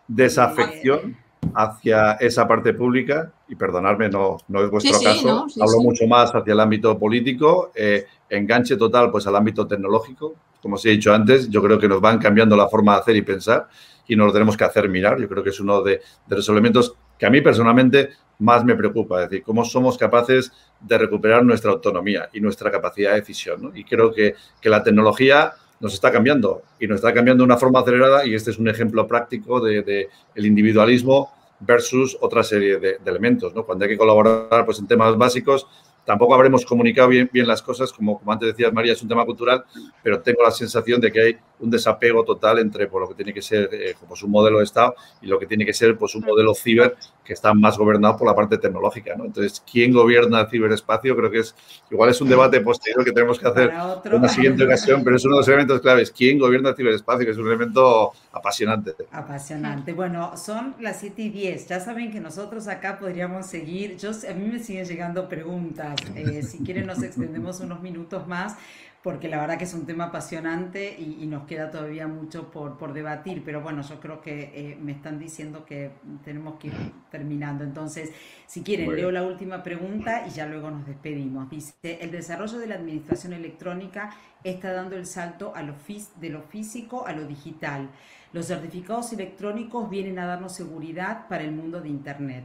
desafección hacia esa parte pública, y perdonadme, no, no es vuestro caso, hablo mucho más hacia el ámbito político, eh, enganche total pues al ámbito tecnológico, como os he dicho antes, yo creo que nos van cambiando la forma de hacer y pensar y nos lo tenemos que hacer mirar, yo creo que es uno de, los elementos que a mí personalmente más me preocupa, es decir, cómo somos capaces de recuperar nuestra autonomía y nuestra capacidad de decisión. Y creo que, que la tecnología nos está cambiando y nos está cambiando de una forma acelerada y este es un ejemplo práctico de, de el individualismo versus otra serie de, elementos. ¿no? Cuando hay que colaborar pues, en temas básicos, tampoco habremos comunicado bien, bien las cosas, como, como antes decías María, es un tema cultural, pero tengo la sensación de que hay un desapego total entre por lo que tiene que ser eh, pues, un modelo de Estado y lo que tiene que ser pues, un modelo ciber que está más gobernado por la parte tecnológica. ¿no? Entonces, ¿quién gobierna el ciberespacio? Creo que es igual es un debate posterior que tenemos que hacer en una siguiente ocasión, pero es uno de los elementos claves. ¿Quién gobierna el ciberespacio? Que es un elemento apasionante. Apasionante. Bueno, son las 7 y 10. Ya saben que nosotros acá podríamos seguir. Yo, a mí me siguen llegando preguntas. Eh, si quieren, nos extendemos unos minutos más porque la verdad que es un tema apasionante y, nos queda todavía mucho por, por, debatir, pero bueno, yo creo que eh, me están diciendo que tenemos que ir terminando. Entonces, si quieren, leo la última pregunta y ya luego nos despedimos. Dice, el desarrollo de la administración electrónica está dando el salto a lo de lo físico a lo digital. Los certificados electrónicos vienen a darnos seguridad para el mundo de Internet.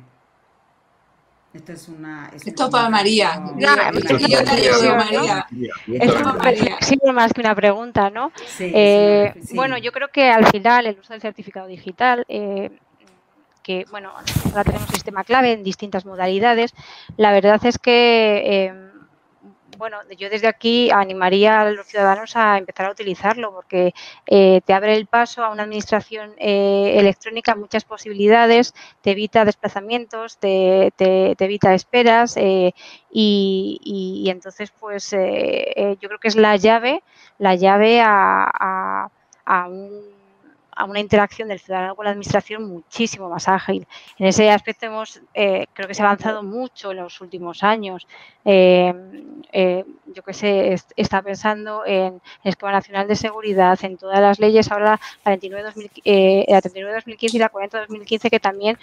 Esto es una. Esto para María. yo te ayudo, María. Sí, más que una pregunta, ¿no? Eh, bueno, yo creo que al final el uso del certificado digital. Eh, que, bueno, ahora tenemos sistema clave en distintas modalidades. La verdad es que eh, bueno, yo desde aquí animaría a los ciudadanos a empezar a utilizarlo porque eh, te abre el paso a una administración eh, electrónica, muchas posibilidades, te evita desplazamientos, te, evita esperas eh, y, entonces pues yo creo que es la llave, la llave a un a una interacción del ciudadano con la administración muchísimo más ágil. En ese aspecto hemos, eh, creo que se ha avanzado mucho en los últimos años. Eh, eh, yo que sé, está pensando en el esquema nacional de seguridad, en todas las leyes, ahora la 39-2015 la 39 y la 40-2015 que también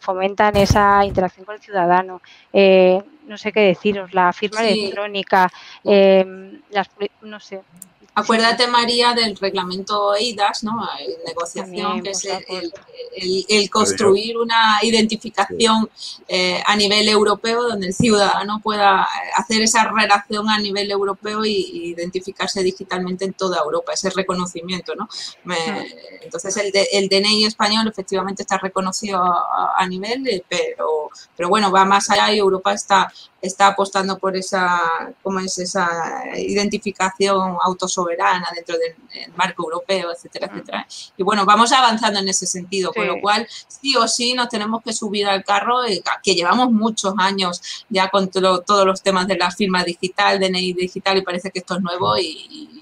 fomentan esa interacción con el ciudadano. no sé qué deciros, la firma electrónica, las, no sé, Acuérdate, María, del reglamento EIDAS, ¿no? negociación, que es el, construir una identificación eh, a nivel europeo donde el ciudadano pueda hacer esa relación a nivel europeo y, identificarse digitalmente en toda Europa, ese reconocimiento, ¿no? entonces, el, el, DNI español efectivamente está reconocido a, nivel, eh, pero, pero bueno, va más allá y Europa está está apostando por esa, ¿cómo es esa identificación autosoberana dentro del marco europeo, etcétera, etcétera. Y bueno, vamos avanzando en ese sentido, con lo cual sí o sí nos tenemos que subir al carro, eh, que llevamos muchos años ya con todos los temas de la firma digital, DNI digital, y parece que esto es nuevo y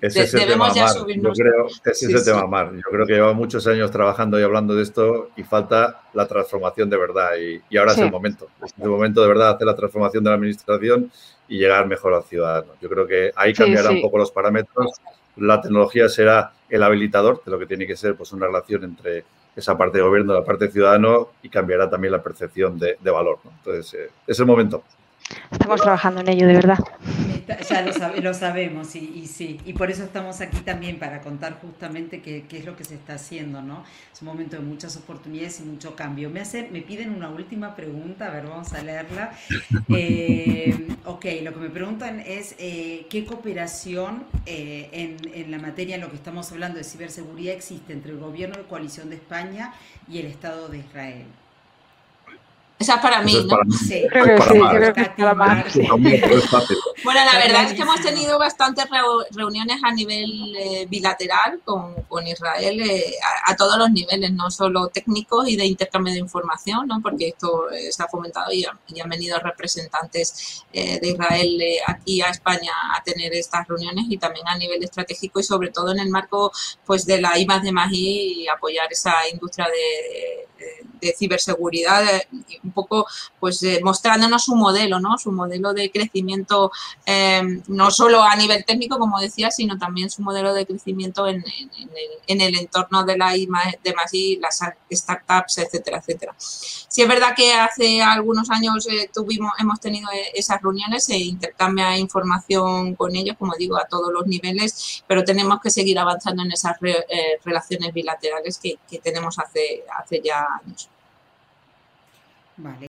ese es el tema Mar. Yo creo, ese es el tema Mar. Yo creo que lleva muchos años trabajando y hablando de esto y falta la transformación de verdad. Y, ahora es el momento. Es el momento de verdad hacer la transformación de la administración y llegar mejor al ciudadano. Yo creo que ahí cambiarán un poco los parámetros. La tecnología será el habilitador de lo que tiene que ser pues, una relación entre esa parte de gobierno y la parte de ciudadano y cambiará también la percepción de, valor. Entonces, eh, es el momento. Estamos trabajando en ello, de verdad. Ya lo, sabemos y, sí, y por eso estamos aquí también para contar justamente qué, es lo que se está haciendo, ¿no? Es un momento de muchas oportunidades y mucho cambio. Me, hace, me piden una última pregunta, a ver, vamos a leerla. Eh, ok, lo que me preguntan es eh, qué cooperación eh, en, en la materia en lo que estamos hablando de ciberseguridad existe entre el gobierno de coalición de España y el Estado de Israel. Esa es para mí, ¿no? Sí, creo que sí, creo que Bueno, la verdad es que hemos tenido bastantes reuniones a nivel eh, bilateral con, con Israel eh, a, todos los niveles, no solo técnicos y de intercambio de información, ¿no? porque esto eh, se ha fomentado y, han venido representantes de Israel aquí a España a tener estas reuniones y también a nivel estratégico y sobre todo en el marco pues de la IMAX de Magí y apoyar esa industria de de ciberseguridad, eh, un poco pues eh, mostrándonos su modelo, ¿no? Su modelo de crecimiento em, no solo a nivel técnico, como decía, sino también su modelo de crecimiento en, el, entorno de la de y las startups, etcétera, etcétera. Si es verdad que hace algunos años eh, tuvimos, hemos tenido eh, esas reuniones, se intercambia información con ellos, como digo, a todos los niveles, pero tenemos que seguir avanzando en esas eh, relaciones bilaterales que, que tenemos hace, hace ya años. Vale.